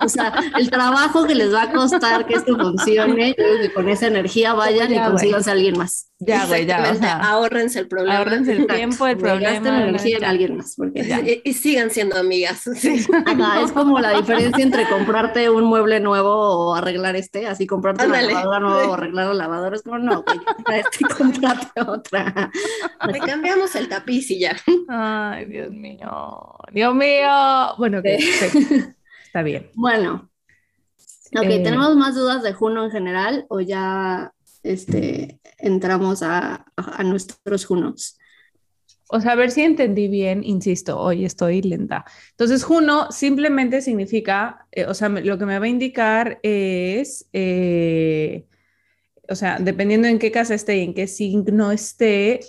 o sea, el trabajo que les va a costar que esto funcione, que con esa energía vayan y consigan a alguien más. Ya, güey, ya. O sea, ahórrense el problema. Ahórrense el tiempo, el problema. Gasten energía en alguien más. Porque y, sigan siendo amigas. es como la diferencia entre comprarte un mueble nuevo o arreglar este, así comprarte una lavadora nueva o arreglar la lavadora. Es como, no, güey, este, comprate otra. Le cambiamos el tapiz y ya. Ay, Dios mío. Dios mío. Bueno, que está bien. Bueno. Ok, eh, ¿tenemos más dudas de Juno en general o ya este, entramos a, a nuestros Junos? O sea, a ver si entendí bien, insisto, hoy estoy lenta. Entonces, Juno simplemente significa, eh, o sea, lo que me va a indicar es, eh, o sea, dependiendo en qué casa esté y en qué signo esté,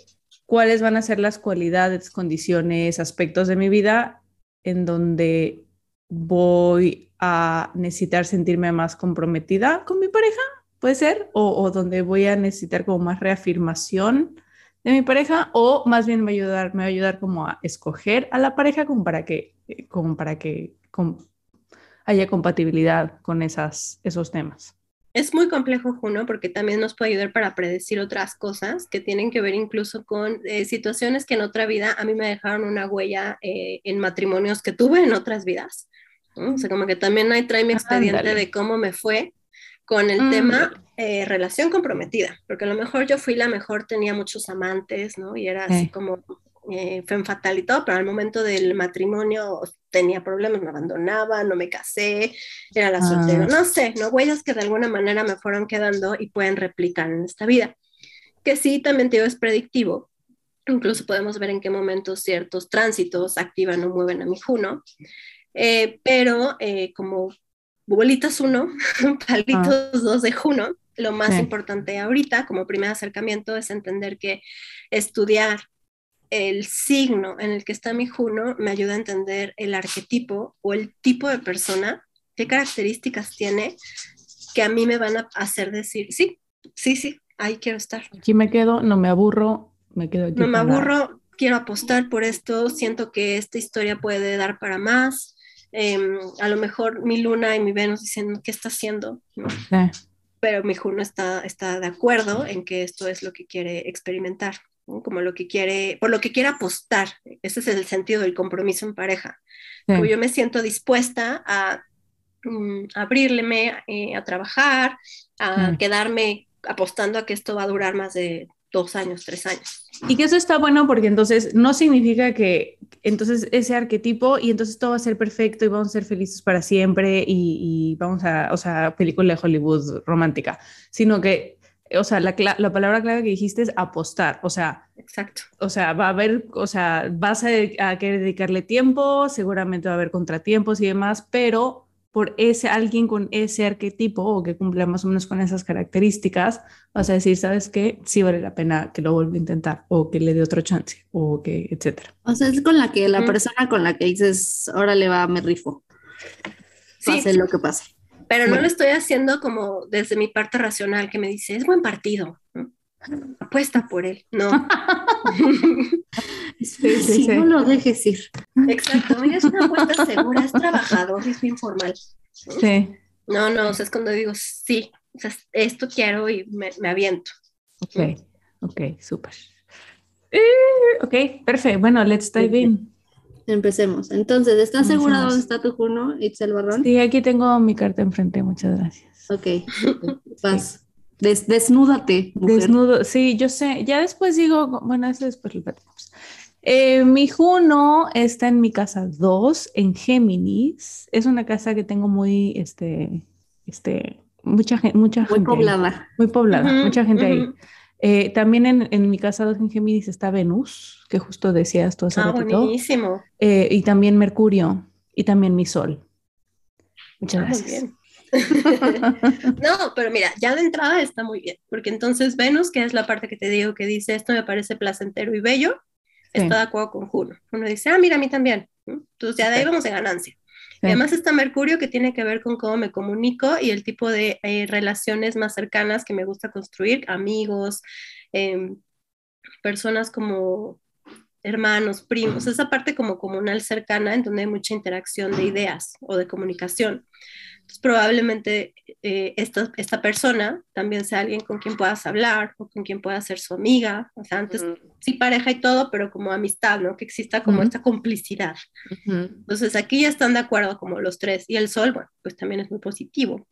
cuáles van a ser las cualidades, condiciones, aspectos de mi vida en donde voy a necesitar sentirme más comprometida con mi pareja, puede ser, o, donde voy a necesitar como más reafirmación de mi pareja, o más bien me va a ayudar, me va a ayudar como a escoger a la pareja como para que, como para que haya compatibilidad con esas, esos temas. Es muy complejo, Juno, porque también nos puede ayudar para predecir otras cosas que tienen que ver incluso con eh, situaciones que en otra vida a mí me dejaron una huella eh, en matrimonios que tuve en otras vidas. O sea, como que también ahí trae mi expediente de cómo me fue con el tema mm. eh, relación comprometida, porque a lo mejor yo fui la mejor, tenía muchos amantes, ¿no? Y era así como eh, fue fatal y todo, pero al momento del matrimonio tenía problemas, me abandonaba, no me casé, era la soltera, ah. no sé, ¿no? Huellas que de alguna manera me fueron quedando y pueden replicar en esta vida. Que sí, también te digo, es predictivo. Incluso podemos ver en qué momentos ciertos tránsitos activan o mueven a mi Juno. Eh, pero eh, como bolitas uno, palitos ah. dos de Juno, lo más importante ahorita como primer acercamiento es entender que estudiar el signo en el que está mi Juno me ayuda a entender el arquetipo o el tipo de persona, qué características tiene que a mí me van a hacer decir, sí, sí, sí, ahí quiero estar. Aquí me quedo, no me aburro, me quedo aquí. No me aburro, quiero apostar por esto, siento que esta historia puede dar para más. Em, a lo mejor mi luna y mi Venus dicen, ¿qué está haciendo? ¿No? Sí. Pero mi Juno está, está de acuerdo en que esto es lo que quiere experimentar, ¿no? como lo que quiere, por lo que quiere apostar. Ese es el sentido del compromiso en pareja. Sí. Como yo me siento dispuesta a mm, abrirme eh, a trabajar, a Sí. quedarme apostando a que esto va a durar más de dos años, tres años. Y que eso está bueno porque entonces no significa que entonces ese arquetipo y entonces todo va a ser perfecto y vamos a ser felices para siempre y, y vamos a, o sea, película de Hollywood romántica, sino que, o sea, la, la palabra clave que dijiste es apostar, o sea, Exacto. o sea, va a haber, o sea, vas a, a querer dedicarle tiempo, seguramente va a haber contratiempos y demás, pero por ese alguien con ese arquetipo o que cumpla más o menos con esas características, vas a decir, ¿sabes qué? Sí vale la pena que lo vuelva a intentar o que le dé otro chance o que, etcétera. O sea, es con la que la Ujú. persona con la que dices, órale va, me rifo. Sí. Pase lo que pase. Pero no Bueno. lo estoy haciendo como desde mi parte racional que me dice, es buen partido. ¿no? Apuesta por él. No. Sí, sí, no lo dejes ir. Exacto. Mira, es una apuesta segura, es trabajador, es bien formal. Sí, No, no, o sea, es cuando digo, sí, o sea, esto quiero y me, me aviento. ok, ok, súper. Eh, ok, perfecto. Bueno, let's dive in. Empecemos. Entonces, ¿estás segura Empecemos. dónde está tu Juno, Itzel Barrón? Sí, aquí tengo mi carta enfrente, muchas gracias. Ok, vas. Des- desnúdate, mujer. Desnudo, sí, yo sé. Ya después digo, bueno, eso después lo platicamos. Eh, mi Juno está en mi casa 2, en Géminis. Es una casa que tengo muy, este, este, mucha gente, mucha Muy gente ahí. poblada. Muy poblada, Ujú, mucha gente ahí. Eh, también en, en mi casa 2 en Géminis está Venus, que justo decías tú hace Ah, ratito. buenísimo. Eh, y también Mercurio y también mi Sol. Muchas Ah, muy gracias. bien. No, pero mira, ya de entrada está muy bien, porque entonces Venus, que es la parte que te digo que dice esto me parece placentero y bello, Sí. está de acuerdo con Juno. Uno dice, ah, mira, a mí también. Entonces ya de ahí vamos de ganancia. Sí. Además está Mercurio que tiene que ver con cómo me comunico y el tipo de eh, relaciones más cercanas que me gusta construir, amigos, em, personas como hermanos, primos, esa parte como comunal cercana en donde hay mucha interacción de ideas o de comunicación. Entonces, probablemente eh, esta, esta persona también sea alguien con quien puedas hablar o con quien puedas ser su amiga, o sea, antes sí pareja y todo, pero como amistad, ¿no? Que exista como esta complicidad. Entonces aquí ya están de acuerdo como los tres. Y el sol, bueno, pues también es muy positivo,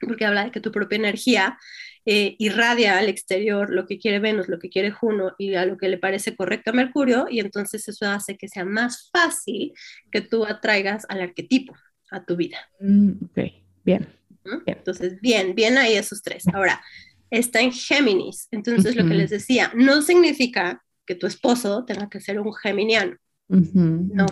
porque habla de que tu propia energía eh, irradia al exterior lo que quiere Venus, lo que quiere Juno y a lo que le parece correcto a Mercurio, y entonces eso hace que sea más fácil que tú atraigas al arquetipo a tu vida. Mm, ok, bien. Bien. Entonces, bien, bien ahí esos tres. Ahora, está en Géminis, entonces lo que les decía, no significa que tu esposo tenga que ser un geminiano. No.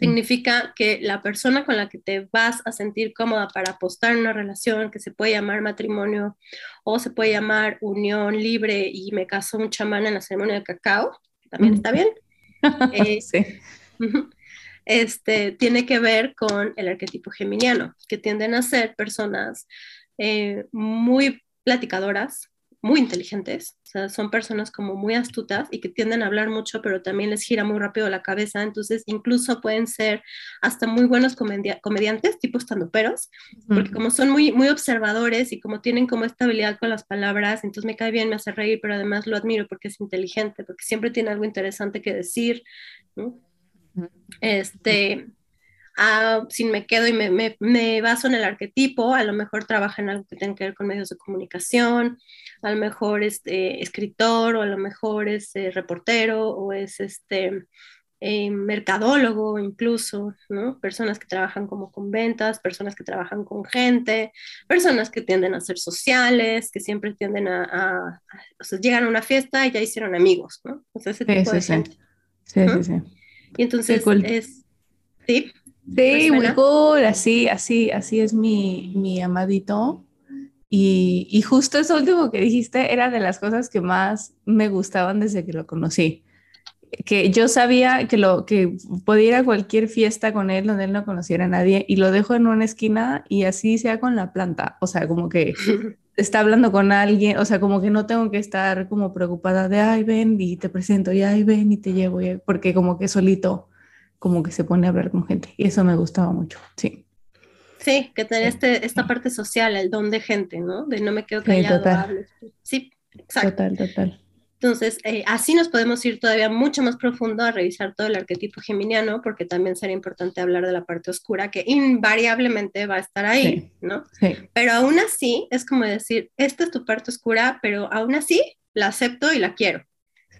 significa que la persona con la que te vas a sentir cómoda para apostar en una relación que se puede llamar matrimonio o se puede llamar unión libre y me casó un chamán en la ceremonia de cacao, también está bien. Eh, Sí. Este, tiene que ver con el arquetipo geminiano, que tienden a ser personas eh, muy platicadoras, muy inteligentes, o sea, son personas como muy astutas y que tienden a hablar mucho, pero también les gira muy rápido la cabeza, entonces incluso pueden ser hasta muy buenos comedia- comediantes, tipo estandoperos, porque como son muy, muy observadores y como tienen como esta habilidad con las palabras, entonces me cae bien, me hace reír, pero además lo admiro porque es inteligente, porque siempre tiene algo interesante que decir, ¿no? Este, ah, si me quedo y me, me- me baso en el arquetipo, a lo mejor trabaja en algo que tenga que ver con medios de comunicación, a lo mejor es eh, escritor, o a lo mejor es eh, reportero, o es este eh, mercadólogo incluso, ¿no? Personas que trabajan como con ventas, personas que trabajan con gente, personas que tienden a ser sociales, que siempre tienden a, a- a- o sea, llegan a una fiesta y ya hicieron amigos, ¿no? O sea, ese Sí, tipo de sí, sí. gente. Sí, Ujú. sí, sí. Y entonces cool. es, sí, Sí, muy cool, así, así, así es mi, mi amadito. Y, y justo eso último que dijiste era de las cosas que más me gustaban desde que lo conocí. Que yo sabía que, lo, que podía ir a cualquier fiesta con él donde él no conociera a nadie y lo dejo en una esquina y así sea con la planta. O sea, como que está hablando con alguien, o sea, como que no tengo que estar como preocupada de, ay, ven y te presento, y ay, ven y te llevo, porque como que solito, como que se pone a hablar con gente. Y eso me gustaba mucho, sí. Sí, que tener este, esta parte social, el don de gente, ¿no? De no me quedo callado, sí, total. Sí, exacto. Total, total. Entonces, eh, así nos podemos ir todavía mucho más profundo a revisar todo el arquetipo geminiano, porque también sería importante hablar de la parte oscura, que invariablemente va a estar ahí, ¿no? Sí. Pero aún así, es como decir, esta es tu parte oscura, pero aún así la acepto y la quiero.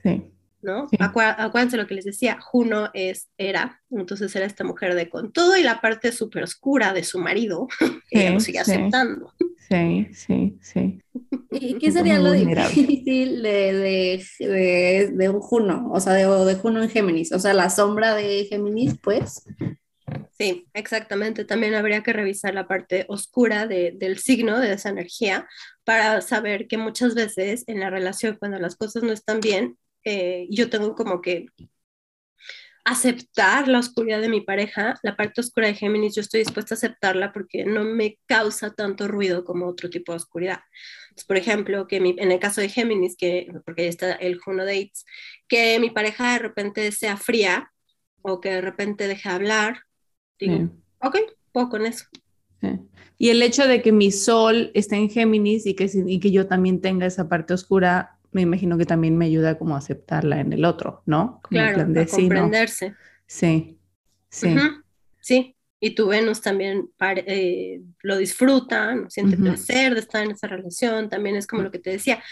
Sí. ¿No? acuérdense lo que les decía, Juno es, era, entonces era esta mujer de con todo y la parte súper oscura de su marido, ella lo sigue aceptando. Sí, sí, sí. ¿Y qué sería lo difícil de, de, de, un Juno? O sea, de, de Juno en Géminis. O sea, la sombra de Géminis, pues. Sí, exactamente. También habría que revisar la parte oscura de, del signo, de esa energía, para saber que muchas veces en la relación, cuando las cosas no están bien, eh, yo tengo como que aceptar la oscuridad de mi pareja, la parte oscura de Géminis, yo estoy dispuesta a aceptarla porque no me causa tanto ruido como otro tipo de oscuridad. por ejemplo, que en el caso de Géminis, que, porque ahí está el Juno Dates, que mi pareja de repente sea fría o que de repente deje hablar, digo, ok, puedo con eso. Y el hecho de que mi sol esté en Géminis y que, y que yo también tenga esa parte oscura, me imagino que también me ayuda como a aceptarla en el otro, ¿no? claro, a comprenderse. Sí, sí. Sí, y tu Venus también eh, lo disfruta, ¿no? siente placer de estar en esa relación, también es como lo que te decía,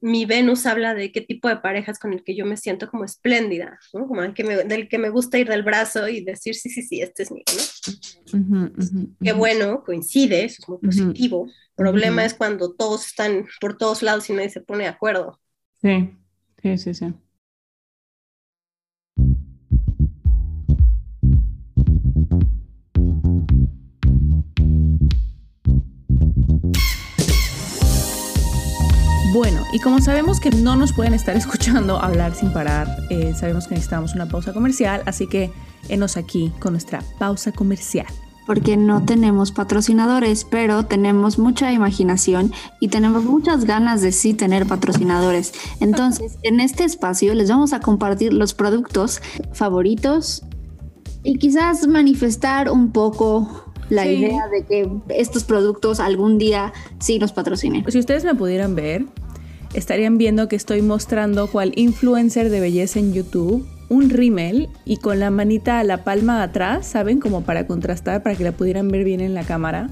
mi Venus habla de qué tipo de parejas con el que yo me siento como espléndida, ¿no? como el que me, del que me gusta ir del brazo y decir, sí, sí, sí, este es mío, ¿no? Qué bueno, coincide, eso es muy positivo. El problema es cuando todos están por todos lados y nadie se pone de acuerdo. Sí, sí, sí, sí. Bueno, y como sabemos que no nos pueden estar escuchando hablar sin parar, eh, sabemos que necesitamos una pausa comercial, así que enos aquí con nuestra pausa comercial porque no tenemos patrocinadores, pero tenemos mucha imaginación y tenemos muchas ganas de sí tener patrocinadores. Entonces, en este espacio les vamos a compartir los productos favoritos y quizás manifestar un poco la idea de que estos productos algún día sí nos patrocinen. Si ustedes me pudieran ver, estarían viendo que estoy mostrando cuál influencer de belleza en YouTube un rímel y con la manita a la palma atrás, ¿saben? Como para contrastar, para que la pudieran ver bien en la cámara.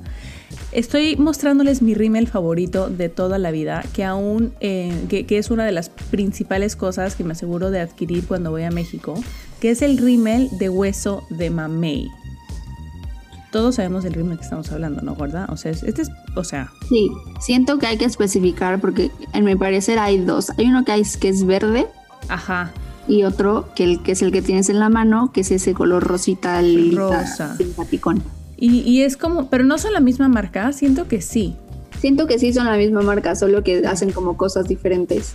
Estoy mostrándoles mi rímel favorito de toda la vida, que aún, eh, que, es una de las principales cosas que me aseguro de adquirir cuando voy a México, que es el rímel de hueso de mamey. Todos sabemos del rímel que estamos hablando, ¿no, ¿verdad? O sea, este es, o sea... Sí, siento que hay que especificar porque en mi parecer hay dos. Hay uno que, hay, que es verde. Ajá y otro que, el, que es el que tienes en la mano, que es ese color rosita rosa simpaticón. Y, y es como, pero no son la misma marca, siento que sí. Siento que sí son la misma marca, solo que hacen como cosas diferentes.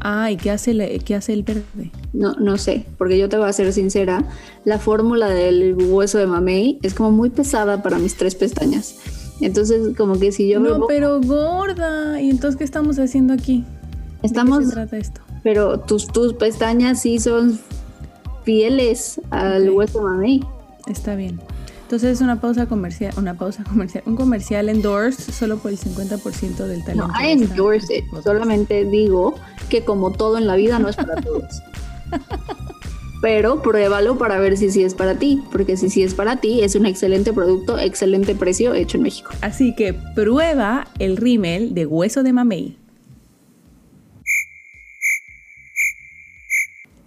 Ah, ¿y qué hace el, qué hace el verde? No, no sé, porque yo te voy a ser sincera, la fórmula del hueso de mamey es como muy pesada para mis tres pestañas. Entonces, como que si yo No, pero gorda. ¿Y entonces qué estamos haciendo aquí? Estamos... ¿De qué se trata esto? pero tus, tus pestañas sí son fieles al hueso mamey. Está bien. Entonces es una pausa comercial, una pausa comercial, un comercial endorse solo por el 50% del talento. No, I endorse it. Solamente digo que como todo en la vida no es para todos. Pero pruébalo para ver si sí es para ti, porque si sí es para ti, es un excelente producto, excelente precio hecho en México. Así que prueba el rímel de hueso de mamey.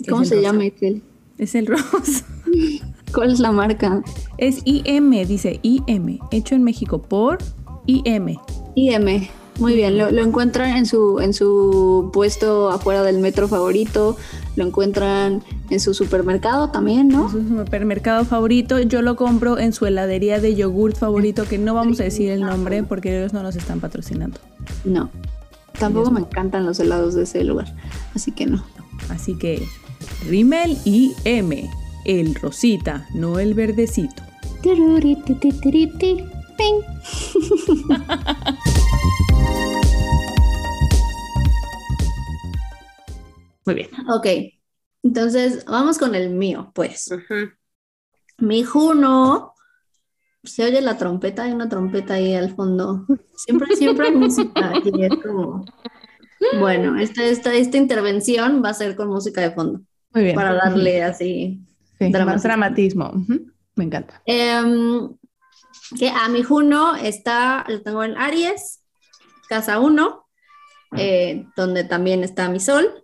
¿Cómo se llama Excel? Es el rosa. ¿Cuál es la marca? Es IM, dice IM, hecho en México por IM. IM, muy bien, lo, encuentran en su, en su puesto afuera del metro favorito, lo encuentran en su supermercado también, ¿no? En su supermercado favorito, yo lo compro en su heladería de yogurt favorito, que no vamos a decir el nombre porque ellos no nos están patrocinando. No, tampoco me encantan los helados de ese lugar, así que no. Así que Rimmel y M, el rosita, no el verdecito. Muy bien. Ok, entonces vamos con el mío, pues. Uh -huh. Mi Juno, se oye la trompeta, hay una trompeta ahí al fondo. Siempre, siempre hay música aquí, es como... Bueno, esta, esta, esta intervención va a ser con música de fondo. Muy bien. Para darle así Sí, más dramatismo. dramatismo. Ujú. Me encanta. Em, que a mi Juno está, lo tengo en Aries, casa 1, donde también está mi Sol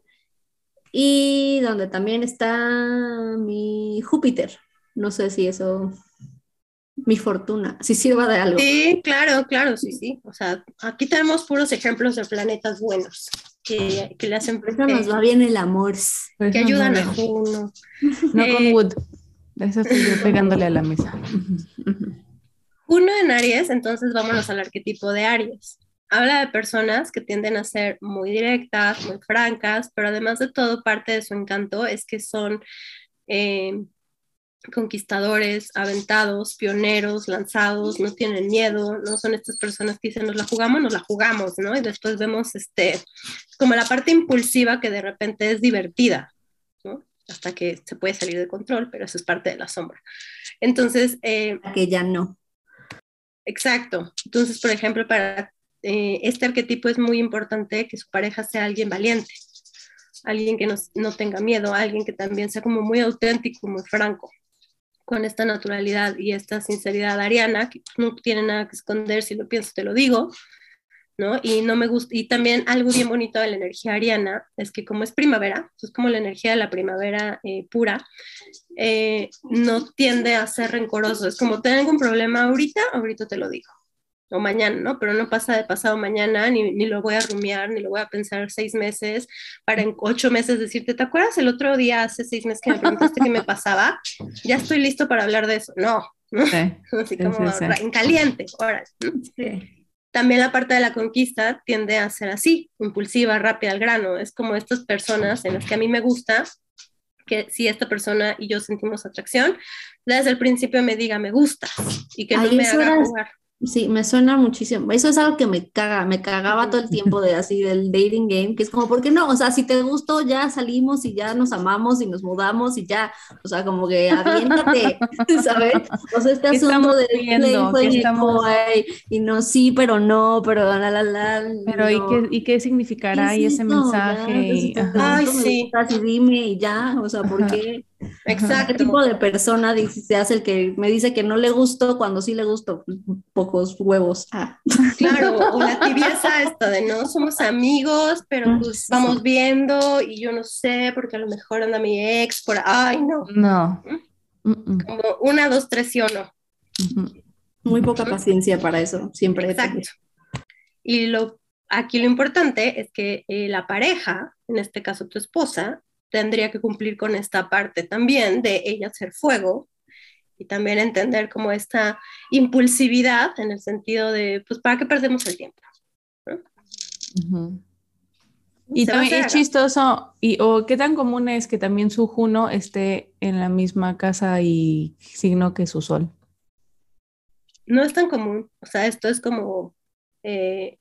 y donde también está mi Júpiter. No sé si eso, mi fortuna, si sirva de algo. Sí, claro, claro, sí, sí. O sea, aquí tenemos puros ejemplos de planetas buenos que, que Por eso nos va bien el amor. Que ayudan a. Juno. No Eh, con Wood. Eso estoy yo pegándole a la mesa. Juno en Aries, entonces vámonos al arquetipo de Aries. Habla de personas que tienden a ser muy directas, muy francas, pero además de todo, parte de su encanto es que son eh, conquistadores, aventados, pioneros, lanzados, no tienen miedo, no son estas personas que dicen nos la jugamos, nos la jugamos, ¿no? Y después vemos este, como la parte impulsiva que de repente es divertida, ¿no? Hasta que se puede salir de control, pero eso es parte de la sombra. Entonces, eh, Que ya no. Exacto. Entonces, por ejemplo, para eh, este arquetipo es muy importante que su pareja sea alguien valiente, alguien que no, no tenga miedo, alguien que también sea como muy auténtico, muy franco, con esta naturalidad y esta sinceridad ariana, que no tiene nada que esconder, si lo pienso te lo digo, ¿no? Y no me gusta, y también algo bien bonito de la energía ariana es que como es primavera, es como la energía de la primavera eh, pura, eh, no tiende a ser rencoroso. Es como, tengo un problema ahorita, ahorita te lo digo. O mañana, ¿no? Pero no pasa de pasado mañana, ni, ni lo voy a rumiar, ni lo voy a pensar seis meses, para en ocho meses decirte, ¿te acuerdas el otro día, hace seis meses que me preguntaste qué me pasaba? Ya estoy listo para hablar de eso. No, ¿no? Sí, Así Sí, como sí, sí. en caliente, ahora. sí. También la parte de la conquista tiende a ser así, impulsiva, rápida al grano. Es como estas personas en las que a mí me gusta que si esta persona y yo sentimos atracción, desde el principio me diga me gustas y que no me haga jugar. Sí, me suena muchísimo. Eso es algo que me caga, me cagaba todo el tiempo de así del dating game, que es como, ¿por qué no? O sea, si te gustó, ya salimos y ya nos amamos y nos mudamos y ya, o sea, como que aviéntate, ¿sabes? O sea, este ¿Qué asunto de viendo? play, play, ¿Qué estamos- coy, y no sí, pero no, pero la la la. Pero ¿y qué, y qué significará ¿Qué ahí es ese mensaje? Ya, Y-. Ay, sí. y dime y ya, o sea, ¿por Ajá. qué? ¿Qué Exacto. tipo de persona dice- se hace el que me dice que no le gustó cuando sí le gustó? Pocos huevos. Ah. Claro, o la tibieza esta de no somos amigos, pero pues vamos viendo y yo no sé, porque a lo mejor anda mi ex por ay no, No. Como una, dos, tres, sí o no. Muy poca paciencia para eso, siempre. Exacto. Y lo, aquí lo importante es que eh, la pareja, en este caso tu esposa, tendría que cumplir con esta parte también de ella ser fuego y también entender como esta impulsividad en el sentido de, pues, ¿para qué perdemos el tiempo? Y Se va a también es chistoso, y, o qué tan común es que también su Juno esté en la misma casa y signo que su Sol. No es tan común, o sea, esto es como, eh,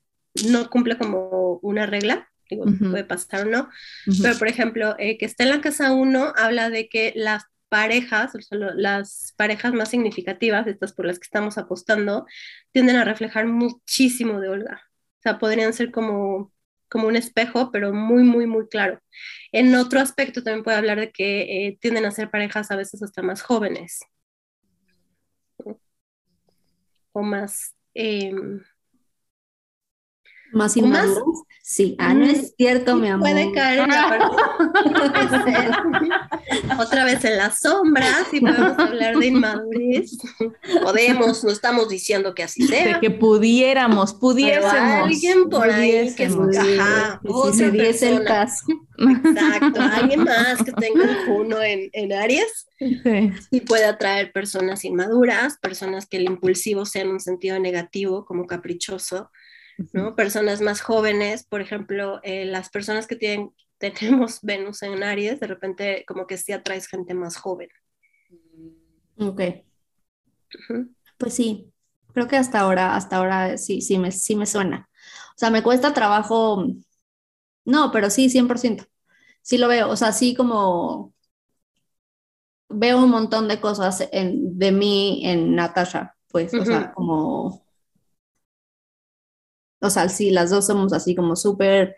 no cumple como una regla, digo, Ujú. puede pasar o no. Pero, por ejemplo, eh, que esté en la casa 1 habla de que las parejas, las parejas más significativas, estas por las que estamos apostando, tienden a reflejar muchísimo de Olga. O sea, podrían ser como, como un espejo, pero muy, muy, muy claro. En otro aspecto también puede hablar de que eh, tienden a ser parejas a veces hasta más jóvenes. O más... em, ¿Más ¿O más? Sí. Ah, no Mm, es cierto, mi amor. Puede caer en la. Otra vez en las sombras y podemos hablar de inmadurez. Podemos, no estamos diciendo que así De sea. que pudiéramos, Pero pudiésemos. alguien por ahí que ajá, si se diese el caso. Exacto, alguien más que tenga un Juno en, en Aries Sí. y puede atraer personas inmaduras, personas que el impulsivo sea en un sentido negativo, como caprichoso, ¿no? Personas más jóvenes, por ejemplo, eh, las personas que tienen, tenemos Venus en Aries, de repente como que sí atraes gente más joven. Ok. Ujú. Pues sí, creo que hasta ahora, hasta ahora sí, sí me, sí me suena. O sea, me cuesta trabajo, no, pero sí, 100%. sí lo veo, o sea, sí como veo un montón de cosas en, de mí en Natasha, pues, o sea, como o sea, sí, las dos somos así como súper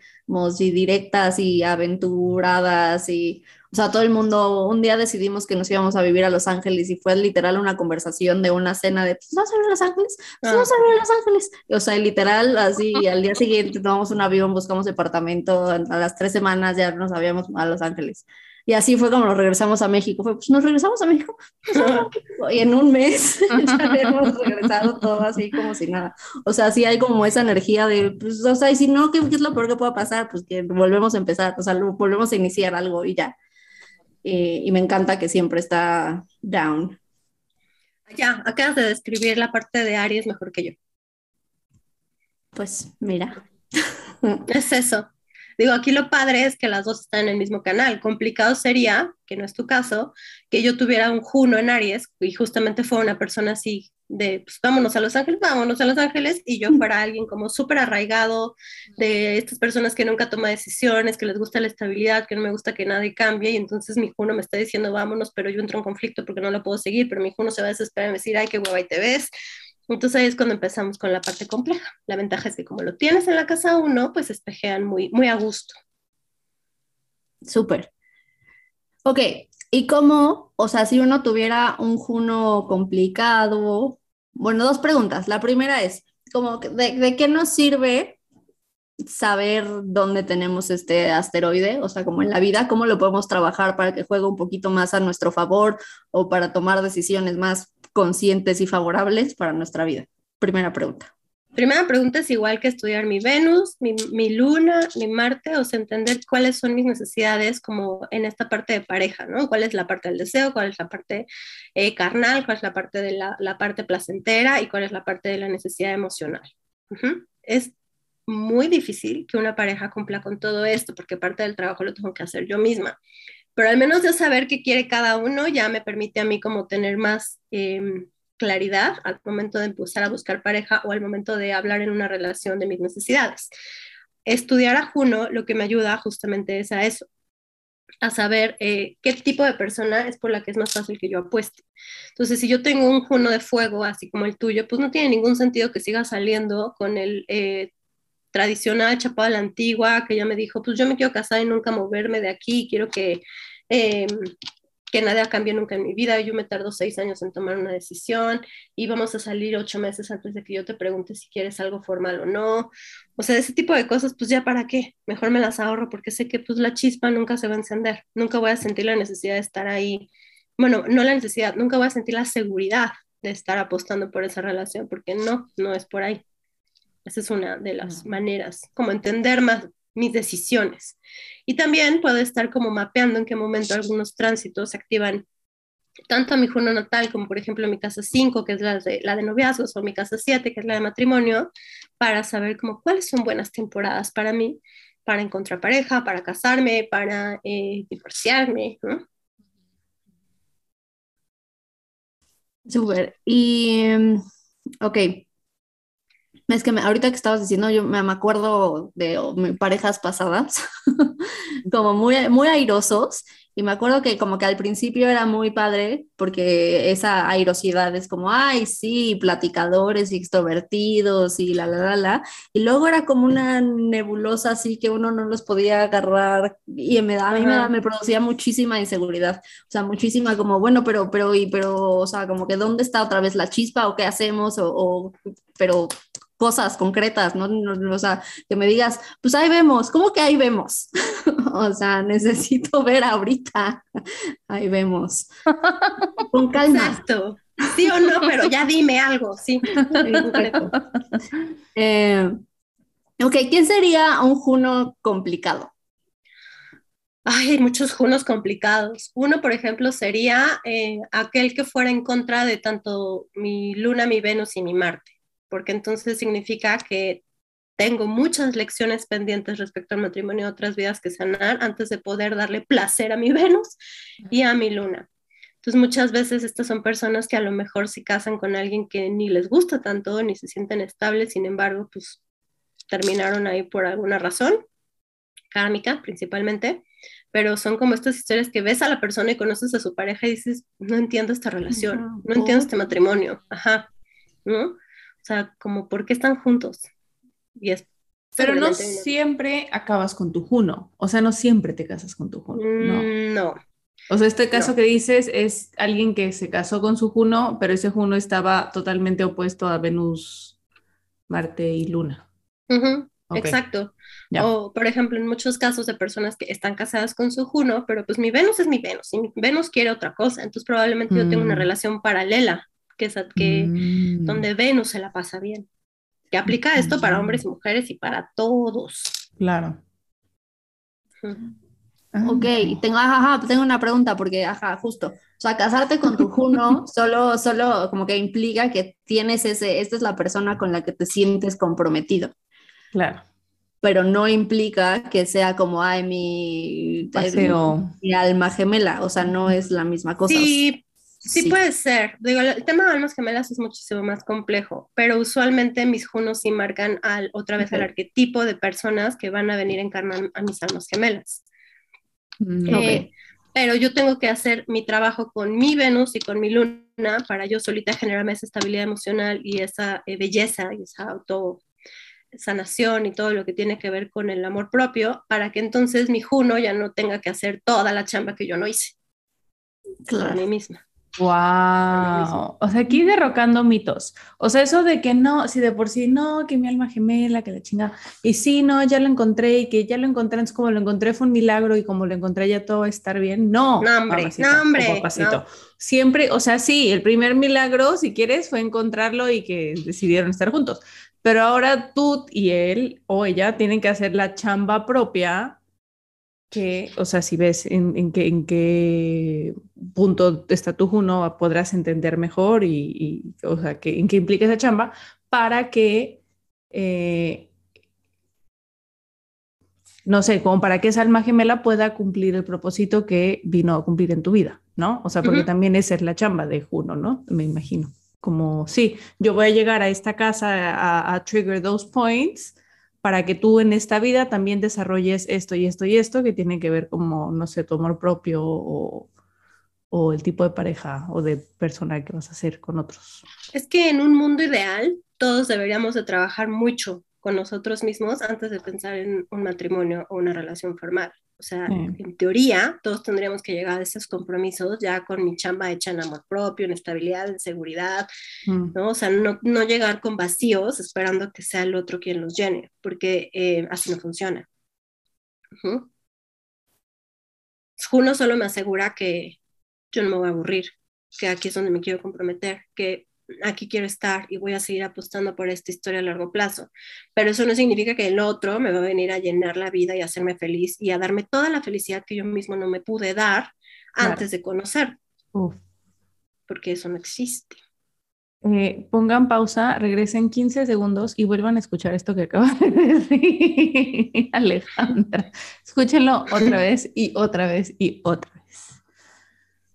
directas y aventuradas y, o sea, todo el mundo, un día decidimos que nos íbamos a vivir a Los Ángeles y fue literal una conversación de una cena de, pues vamos a vivir a Los Ángeles, pues vamos a vivir a Los Ángeles. o sea, literal, así, al día siguiente tomamos un avión, buscamos departamento, a las tres semanas ya nos habíamos a Los Ángeles. Y así fue como nos regresamos a México. Fue, pues nos regresamos a México. y en un mes ya hemos regresado todo así como si nada. O sea, sí hay como esa energía de, pues, o sea, y si no, ¿qué, es lo peor que pueda pasar? Pues que volvemos a empezar, o sea, volvemos a iniciar algo y ya. Eh, y me encanta que siempre está down. Ya, acabas de describir la parte de Aries mejor que yo. Pues mira. Es eso. Digo, aquí lo padre es que las dos están en el mismo canal. Complicado sería, que no es tu caso, que yo tuviera un Juno en Aries y justamente fue una persona así de, pues vámonos a Los Ángeles, vámonos a Los Ángeles, y yo fuera alguien como súper arraigado de estas personas que nunca toma decisiones, que les gusta la estabilidad, que no me gusta que nadie cambie, y entonces mi Juno me está diciendo vámonos, pero yo entro en conflicto porque no lo puedo seguir, pero mi Juno se va a desesperar y decir, ay, qué hueva, y te ves. Entonces ahí es cuando empezamos con la parte compleja. La ventaja es que como lo tienes en la casa uno, pues espejean muy, muy a gusto. Súper. Ok, ¿y cómo, o sea, si uno tuviera un Juno complicado? Bueno, dos preguntas. La primera es, como, ¿de, de qué nos sirve saber dónde tenemos este asteroide? O sea, como en la vida, ¿cómo lo podemos trabajar para que juegue un poquito más a nuestro favor o para tomar decisiones más conscientes y favorables para nuestra vida? Primera pregunta. Primera pregunta es igual que estudiar mi Venus, mi, luna, mi Marte, o sea, entender cuáles son mis necesidades como en esta parte de pareja, ¿no? ¿Cuál es la parte del deseo, cuál es la parte eh, carnal, cuál es la parte de la, parte placentera y cuál es la parte de la necesidad emocional? Es muy difícil que una pareja cumpla con todo esto, porque parte del trabajo lo tengo que hacer yo misma pero al menos de saber qué quiere cada uno ya me permite a mí como tener más em, claridad al momento de empezar a buscar pareja o al momento de hablar en una relación de mis necesidades. Estudiar a Juno lo que me ayuda justamente es a eso, a saber eh, qué tipo de persona es por la que es más fácil que yo apueste. Entonces, si yo tengo un Juno de fuego, así como el tuyo, pues no tiene ningún sentido que siga saliendo con el eh, tradicional, chapada la antigua, que ella me dijo, pues yo me quiero casar y nunca moverme de aquí, quiero que, eh, que nada cambie nunca en mi vida, yo me tardo seis años en tomar una decisión y vamos a salir ocho meses antes de que yo te pregunte si quieres algo formal o no. O sea, ese tipo de cosas, pues ya para qué, mejor me las ahorro porque sé que pues la chispa nunca se va a encender, nunca voy a sentir la necesidad de estar ahí. Bueno, no la necesidad, nunca voy a sentir la seguridad de estar apostando por esa relación, porque no, no es por ahí. Esa es una de las maneras, como entender más mis decisiones. Y también puedo estar como mapeando en qué momento algunos tránsitos se activan tanto a mi juno natal como por ejemplo mi casa 5, que es la de, la de noviazgos, o mi casa 7, que es la de matrimonio, para saber como cuáles son buenas temporadas para mí, para encontrar pareja, para casarme, para eh, divorciarme. ¿no? Súper. Y, ok, es que ahorita que estabas diciendo, yo me, acuerdo de parejas pasadas, como muy, muy airosos, y me acuerdo que como que al principio era muy padre, porque esa airosidad es como, ay, sí, platicadores y extrovertidos y la, la, la, la, y luego era como una nebulosa así que uno no los podía agarrar, y me, a mí me, me, producía muchísima inseguridad, o sea, muchísima como, bueno, pero, pero, y, pero, o sea, como que dónde está otra vez la chispa o qué hacemos, o, o pero cosas concretas, ¿no? O sea, que me digas, pues ahí vemos, ¿cómo que ahí vemos? o sea, necesito ver ahorita, ahí vemos. Con calma. Exacto. Sí o no, pero ya dime algo, sí. eh, ok, ¿quién sería un Juno complicado? Ay, hay muchos junos complicados. Uno, por ejemplo, sería eh, aquel que fuera en contra de tanto mi luna, mi Venus y mi Marte porque entonces significa que tengo muchas lecciones pendientes respecto al matrimonio y otras vidas que sanar antes de poder darle placer a mi Venus y a mi luna. Entonces muchas veces estas son personas que a lo mejor se casan con alguien que ni les gusta tanto, ni se sienten estables, sin embargo, pues terminaron ahí por alguna razón, kármica principalmente, pero son como estas historias que ves a la persona y conoces a su pareja y dices, no entiendo esta relación, no entiendo este matrimonio, ajá, ¿no? O sea, como, ¿por qué están juntos? Y es pero no siempre acabas con tu Juno, o sea, no siempre te casas con tu Juno, no. Mm, no. O sea, este caso que dices es alguien que se casó con su Juno, pero ese Juno estaba totalmente opuesto a Venus, Marte y Luna. Exacto. O, por ejemplo, en muchos casos de personas que están casadas con su Juno, pero pues mi Venus es mi Venus y mi Venus quiere otra cosa, entonces probablemente yo tengo una mm. relación paralela, que es que, mm. donde Venus se la pasa bien. Que aplica esto para hombres y mujeres y para todos. Claro. Ok, tengo, tengo una pregunta porque, ajá, justo. O sea, casarte con tu Juno solo, solo como que implica que tienes ese, esta es la persona con la que te sientes comprometido. Claro. Pero no implica que sea como, ay, mi, mi alma gemela, o sea, no es la misma cosa. Sí, sí, puede ser. Digo, el tema de almas gemelas es muchísimo más complejo, pero usualmente mis junos sí marcan al, otra vez el arquetipo de personas que van a venir a encarnar a mis almas gemelas. Mm, eh, pero yo tengo que hacer mi trabajo con mi Venus y con mi Luna para yo solita generarme esa estabilidad emocional y esa eh, belleza y esa auto sanación y todo lo que tiene que ver con el amor propio, para que entonces mi Juno ya no tenga que hacer toda la chamba que yo no hice. Claro. A mí misma. Wow. O sea, aquí derrocando mitos. O sea, eso de que no, si de por sí no, que mi alma gemela, que la chinga. Y sí, no, ya lo encontré y que ya lo encontré, es como lo encontré fue un milagro y como lo encontré ya todo va a estar bien. No, no hombre, no, hombre. Siempre, o sea, sí, el primer milagro, si quieres, fue encontrarlo y que decidieron estar juntos. Pero ahora tú y él o ella tienen que hacer la chamba propia que, o sea, si ves en, qué, en qué punto está tu Juno, podrás entender mejor y, o sea, que, en qué implica esa chamba para que, eh, no sé, como para que esa alma gemela pueda cumplir el propósito que vino a cumplir en tu vida, ¿no? O sea, porque también esa es la chamba de Juno, ¿no? Me imagino como, sí, yo voy a llegar a esta casa a, trigger those points para que tú en esta vida también desarrolles esto y esto y esto que tiene que ver como, no sé, tu amor propio o, el tipo de pareja o de persona que vas a ser con otros. Es que en un mundo ideal todos deberíamos de trabajar mucho con nosotros mismos antes de pensar en un matrimonio o una relación formal. O sea, en teoría, todos tendríamos que llegar a esos compromisos ya con mi chamba hecha en amor propio, en estabilidad, en seguridad, mm. ¿no? O sea, no, no, llegar con vacíos esperando que sea el otro quien los llene, porque eh, así no funciona. Juno solo me asegura que yo no me voy a aburrir, que aquí es donde me quiero comprometer, que aquí quiero estar y voy a seguir apostando por esta historia a largo plazo. Pero eso no significa que el otro me va a venir a llenar la vida y a hacerme feliz y a darme toda la felicidad que yo mismo no me pude dar antes de conocer. Porque eso no existe. Eh, pongan pausa, regresen 15 segundos y vuelvan a escuchar esto que acaba de decir Alejandra. Escúchenlo otra vez y otra vez y otra vez.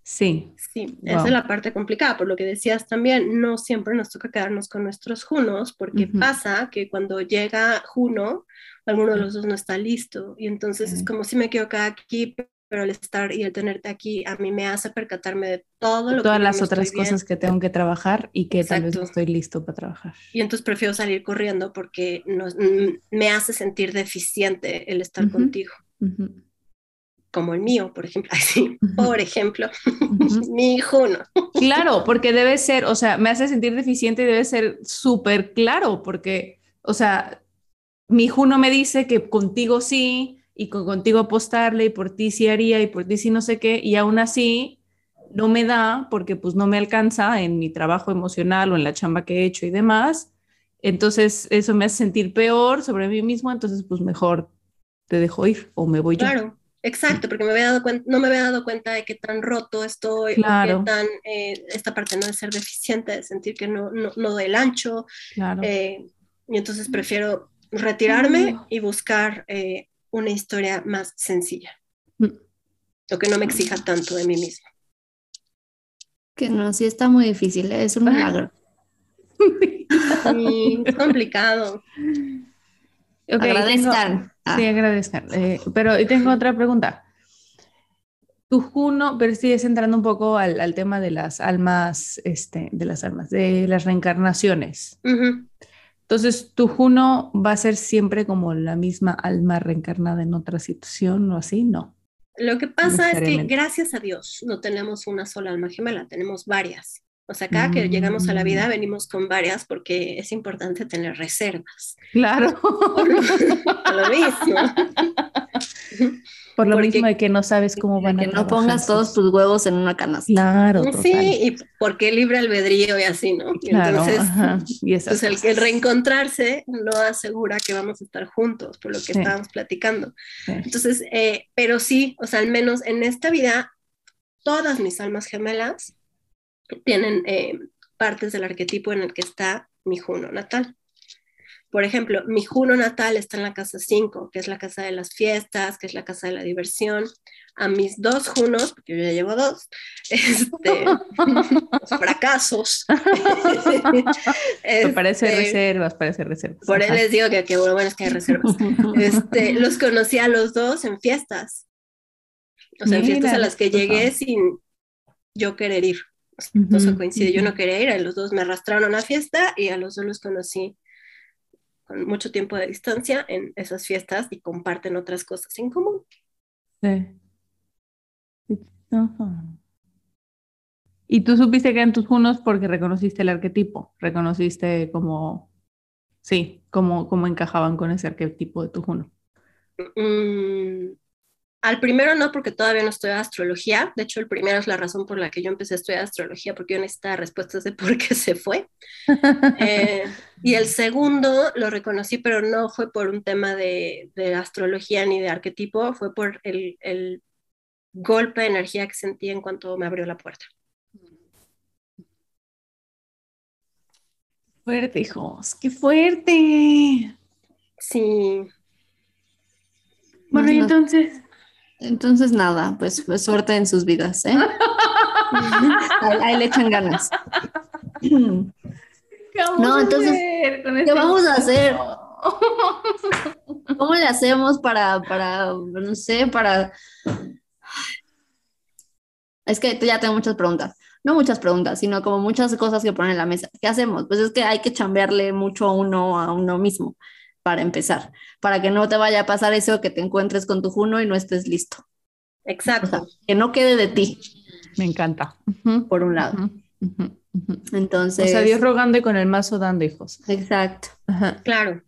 Sí. Sí, esa es la parte complicada, por lo que decías también, no siempre nos toca quedarnos con nuestros Junos, porque pasa que cuando llega Juno, alguno de los dos no está listo, y entonces es como si me quedo acá aquí, pero el estar y el tenerte aquí a mí me hace percatarme de todo lo Todas las otras cosas que tengo que trabajar y que tal vez no estoy listo para trabajar. Y entonces prefiero salir corriendo porque me hace sentir deficiente el estar contigo como el mío, por ejemplo, así, por ejemplo, mi hijo no. Claro, porque debe ser, o sea, me hace sentir deficiente y debe ser súper claro, porque, o sea, mi hijo no me dice que contigo sí, y con contigo apostarle, y por ti sí haría, y por ti sí no sé qué, y aún así no me da porque pues no me alcanza en mi trabajo emocional o en la chamba que he hecho y demás. Entonces eso me hace sentir peor sobre mí mismo, entonces pues mejor te dejo ir o me voy yo. Claro. Exacto, porque me había dado cuenta, no me había dado cuenta de qué tan roto estoy, claro. tan, eh, esta parte no de ser deficiente, de sentir que no, no, no doy el ancho. Claro. Eh, y entonces prefiero retirarme y buscar eh, una historia más sencilla. Mm. O que no me exija tanto de mí misma. Que no, sí está muy difícil, es un milagro. Sí, es complicado. Agradezcan. Ah. Sí, agradezcan. Eh, pero tengo otra pregunta. Tu Juno, pero sigues entrando un poco al, al, tema de las almas, este, de las almas, de las reencarnaciones. Entonces, tu Juno va a ser siempre como la misma alma reencarnada en otra situación o así, ¿no? Lo que pasa es que gracias a Dios no tenemos una sola alma gemela, tenemos varias. O sea, cada que llegamos a la vida mm. venimos con varias porque es importante tener reservas. Claro. Por lo, mismo. Por lo mismo de que no sabes cómo van a Que no pongas todos tus huevos en una canasta. Claro. Sí, y porque libre albedrío y así, ¿no? Claro, Entonces, y pues el, que reencontrarse no asegura que vamos a estar juntos, por lo que estábamos platicando. Entonces, eh, pero sí, o sea, al menos en esta vida, todas mis almas gemelas tienen eh, partes del arquetipo en el que está mi Juno natal. Por ejemplo, mi Juno natal está en la casa 5, que es la casa de las fiestas, que es la casa de la diversión. A mis dos Junos, porque yo ya llevo dos, este, fracasos. parece este, reservas, parece reservas. Por él les digo que, que bueno, es que hay reservas. Este, los conocí a los dos en fiestas. O sea, en fiestas a las que llegué sin yo querer ir. Entonces coincide, yo no quería ir, a los dos me arrastraron a una fiesta y a los dos los conocí con mucho tiempo de distancia en esas fiestas y comparten otras cosas en común. Sí. Y tú supiste que eran tus junos porque reconociste el arquetipo, reconociste como, sí, cómo, cómo encajaban con ese arquetipo de tu juno. Mm, al primero no, porque todavía no estudio astrología. De hecho, el primero es la razón por la que yo empecé a estudiar astrología, porque yo necesitaba respuestas de por qué se fue. Eh, y el segundo lo reconocí, pero no fue por un tema de, astrología ni de arquetipo, fue por el, el, golpe de energía que sentí en cuanto me abrió la puerta. Fuerte, hijos, qué fuerte. Sí. Bueno, y entonces, entonces, nada, pues, pues, suerte en sus vidas, ¿eh? ahí, le echan ganas. no, entonces, ¿qué este vamos a hacer? ¿Cómo le hacemos para, para, no sé, para... Es que ya tengo muchas preguntas. No muchas preguntas, sino como muchas cosas que ponen en la mesa. ¿Qué hacemos? Pues es que hay que chambearle mucho a uno, a uno mismo para empezar, para que no te vaya a pasar eso que te encuentres con tu Juno y no estés listo. Exacto. que no quede de ti. Me encanta. Por un lado. Entonces. O sea, Dios rogando y con el mazo dando hijos. Exacto. Claro.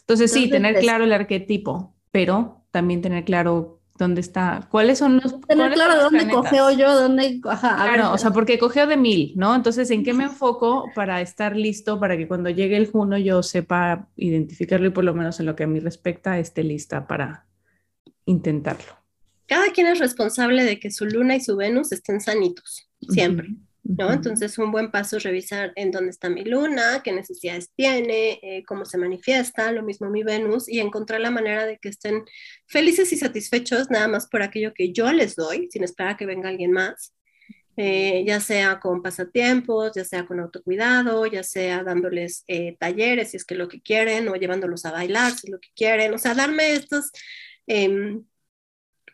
Entonces, sí, tener claro el arquetipo, pero también tener claro dónde está, cuáles son los... Tener claro dónde cogeo yo, dónde... claro, o sea, porque cogeo de mil, ¿no? Entonces, ¿en qué me enfoco para estar listo, para que cuando llegue el Juno yo sepa identificarlo y por lo menos en lo que a mí respecta esté lista para intentarlo? Cada quien es responsable de que su luna y su Venus estén sanitos, siempre. ¿No? Entonces, un buen paso es revisar en dónde está mi luna, qué necesidades tiene, eh, cómo se manifiesta, lo mismo mi Venus, y encontrar la manera de que estén felices y satisfechos nada más por aquello que yo les doy, sin esperar a que venga alguien más. Eh, ya sea con pasatiempos, ya sea con autocuidado, ya sea dándoles eh, talleres si es que lo que quieren, o llevándolos a bailar si es lo que quieren, o sea, darme estos, em,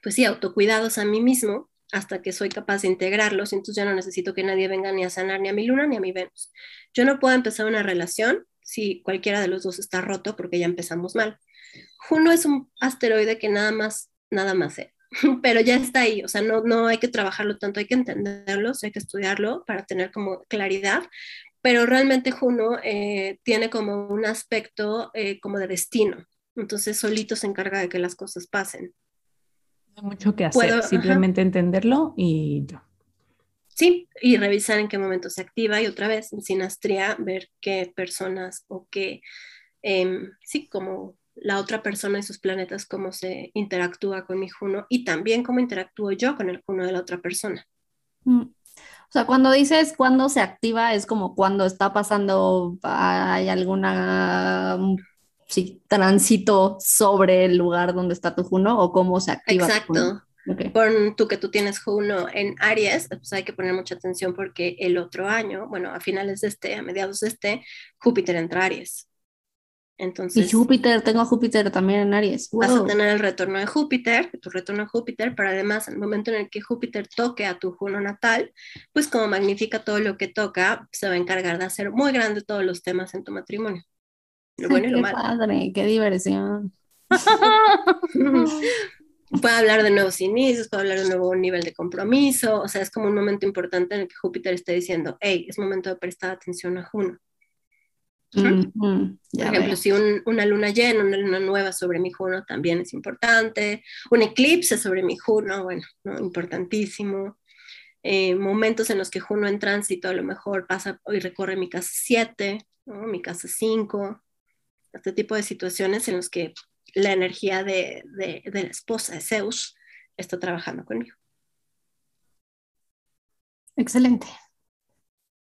pues sí, autocuidados a mí mismo hasta que soy capaz de integrarlos, entonces ya no necesito que nadie venga ni a sanar ni a mi luna ni a mi Venus. Yo no puedo empezar una relación si cualquiera de los dos está roto porque ya empezamos mal. Juno es un asteroide que nada más, nada más, ¿eh? pero ya está ahí, o sea, no, no hay que trabajarlo tanto, hay que entenderlo, hay que estudiarlo para tener como claridad, pero realmente Juno eh, tiene como un aspecto eh, como de destino, entonces solito se encarga de que las cosas pasen mucho que hacer, simplemente entenderlo y Sí, y revisar en qué momento se activa y otra vez en sinastría ver qué personas o qué, em, sí, como la otra persona y sus planetas, cómo se interactúa con mi Juno y también cómo interactúo yo con el Juno de la otra persona. Mm. O sea, cuando dices cuándo se activa, es como cuando está pasando, hay alguna si tránsito sobre el lugar donde está tu Juno o cómo se activa. Exacto. Con tú que tú tienes Juno en Aries, pues hay que poner mucha atención porque el otro año, bueno, a finales de este, a mediados de este, Júpiter entra Aries. Entonces, y Júpiter, tengo a Júpiter también en Aries. Vas a Wow. tener el retorno de Júpiter, tu retorno a Júpiter, pero además en el momento en el que Júpiter toque a tu Juno natal, pues como magnifica todo lo que toca, se va a encargar de hacer muy grande todos los temas en tu matrimonio. Lo bueno y lo Qué malo. padre, qué diversión. Puede hablar de nuevos inicios, puede hablar de un nuevo nivel de compromiso, o sea, es como un momento importante en el que Júpiter está diciendo, hey, es momento de prestar atención a Juno. Mm, Por ejemplo, veo. si un- una luna llena, una luna nueva sobre mi Juno también es importante, un eclipse sobre mi Juno, bueno, ¿no? importantísimo. Eh, momentos en los que Juno en tránsito a lo mejor pasa y recorre mi casa 7, mi casa 5, este tipo de situaciones en los que la energía de, de- de la esposa de Zeus está trabajando conmigo. Excelente.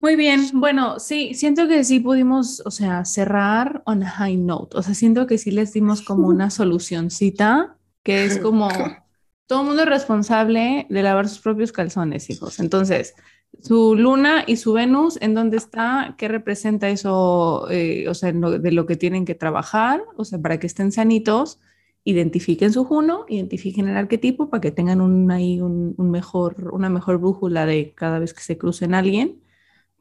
Muy bien, bueno, sí, siento que sí pudimos, o sea, cerrar on a high note, o sea, siento que sí les dimos como una solucioncita, que es como, todo mundo es responsable de lavar sus propios calzones, hijos. Entonces, su luna y su Venus, ¿en dónde está? ¿Qué representa eso, eh, o sea, de lo que tienen que trabajar? O sea, para que estén sanitos, identifiquen su Juno, identifiquen el arquetipo para que tengan un, ahí un, mejor, una mejor brújula de cada vez que se crucen alguien.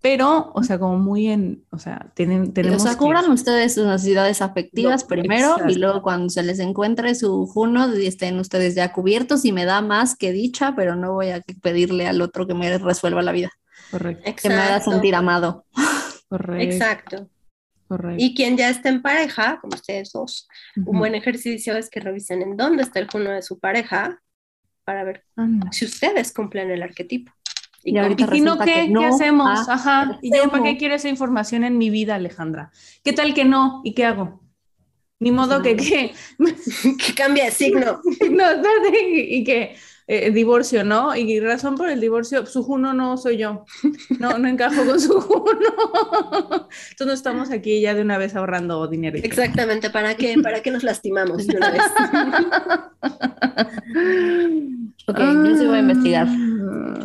Pero, o sea, como muy en, o sea, tienen, O tenemos que- cubran ustedes sus necesidades afectivas No, primero exacto. y luego cuando se les encuentre su Juno y estén ustedes ya cubiertos y me da más que dicha, pero no voy a pedirle al otro que me resuelva la vida, Correcto, que me haga sentir amado. correcto, Exacto. correcto. Y quien ya está en pareja, como ustedes dos, un buen ejercicio es que revisen en dónde está el Juno de su pareja para ver Anda. si ustedes cumplen el arquetipo. Y cómo- ahorita Y si no, resulta ¿qué? que ¿Qué no, hacemos? ah, Ajá. ¿Y yo para qué quiero esa información en mi vida, Alejandra? ¿Qué tal que no? ¿Y qué hago? Ni modo que, que, que cambia de signo. no, espérate, y y que eh, divorcio, ¿no? Y razón por el divorcio, su Juno no soy yo. No, no encajo con su Juno. Entonces no estamos aquí ya de una vez ahorrando dinero. Exactamente, ¿para qué? ¿Para qué nos lastimamos de una vez? Ok, yo sí voy a investigar. Ah.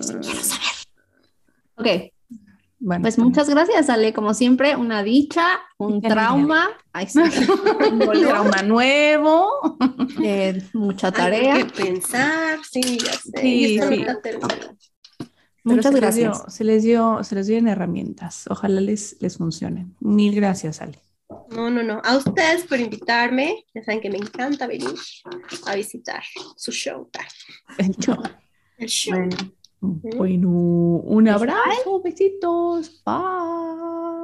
Ok, Bueno, pues muchas gracias, Ale. Como siempre, una dicha, un trauma, ay, sí, un trauma nuevo. eh, mucha tarea. que pensar, sí, ya sé. Sí, sí. Muchas se les dio- gracias. se les dio, se les dieron herramientas. Ojalá les, les funcionen. Mil gracias, Ale. No, no, no. A ustedes por invitarme. Ya saben que me encanta venir a visitar su show. El show. El show. Bueno. Bueno, un abrazo, besitos. Bye.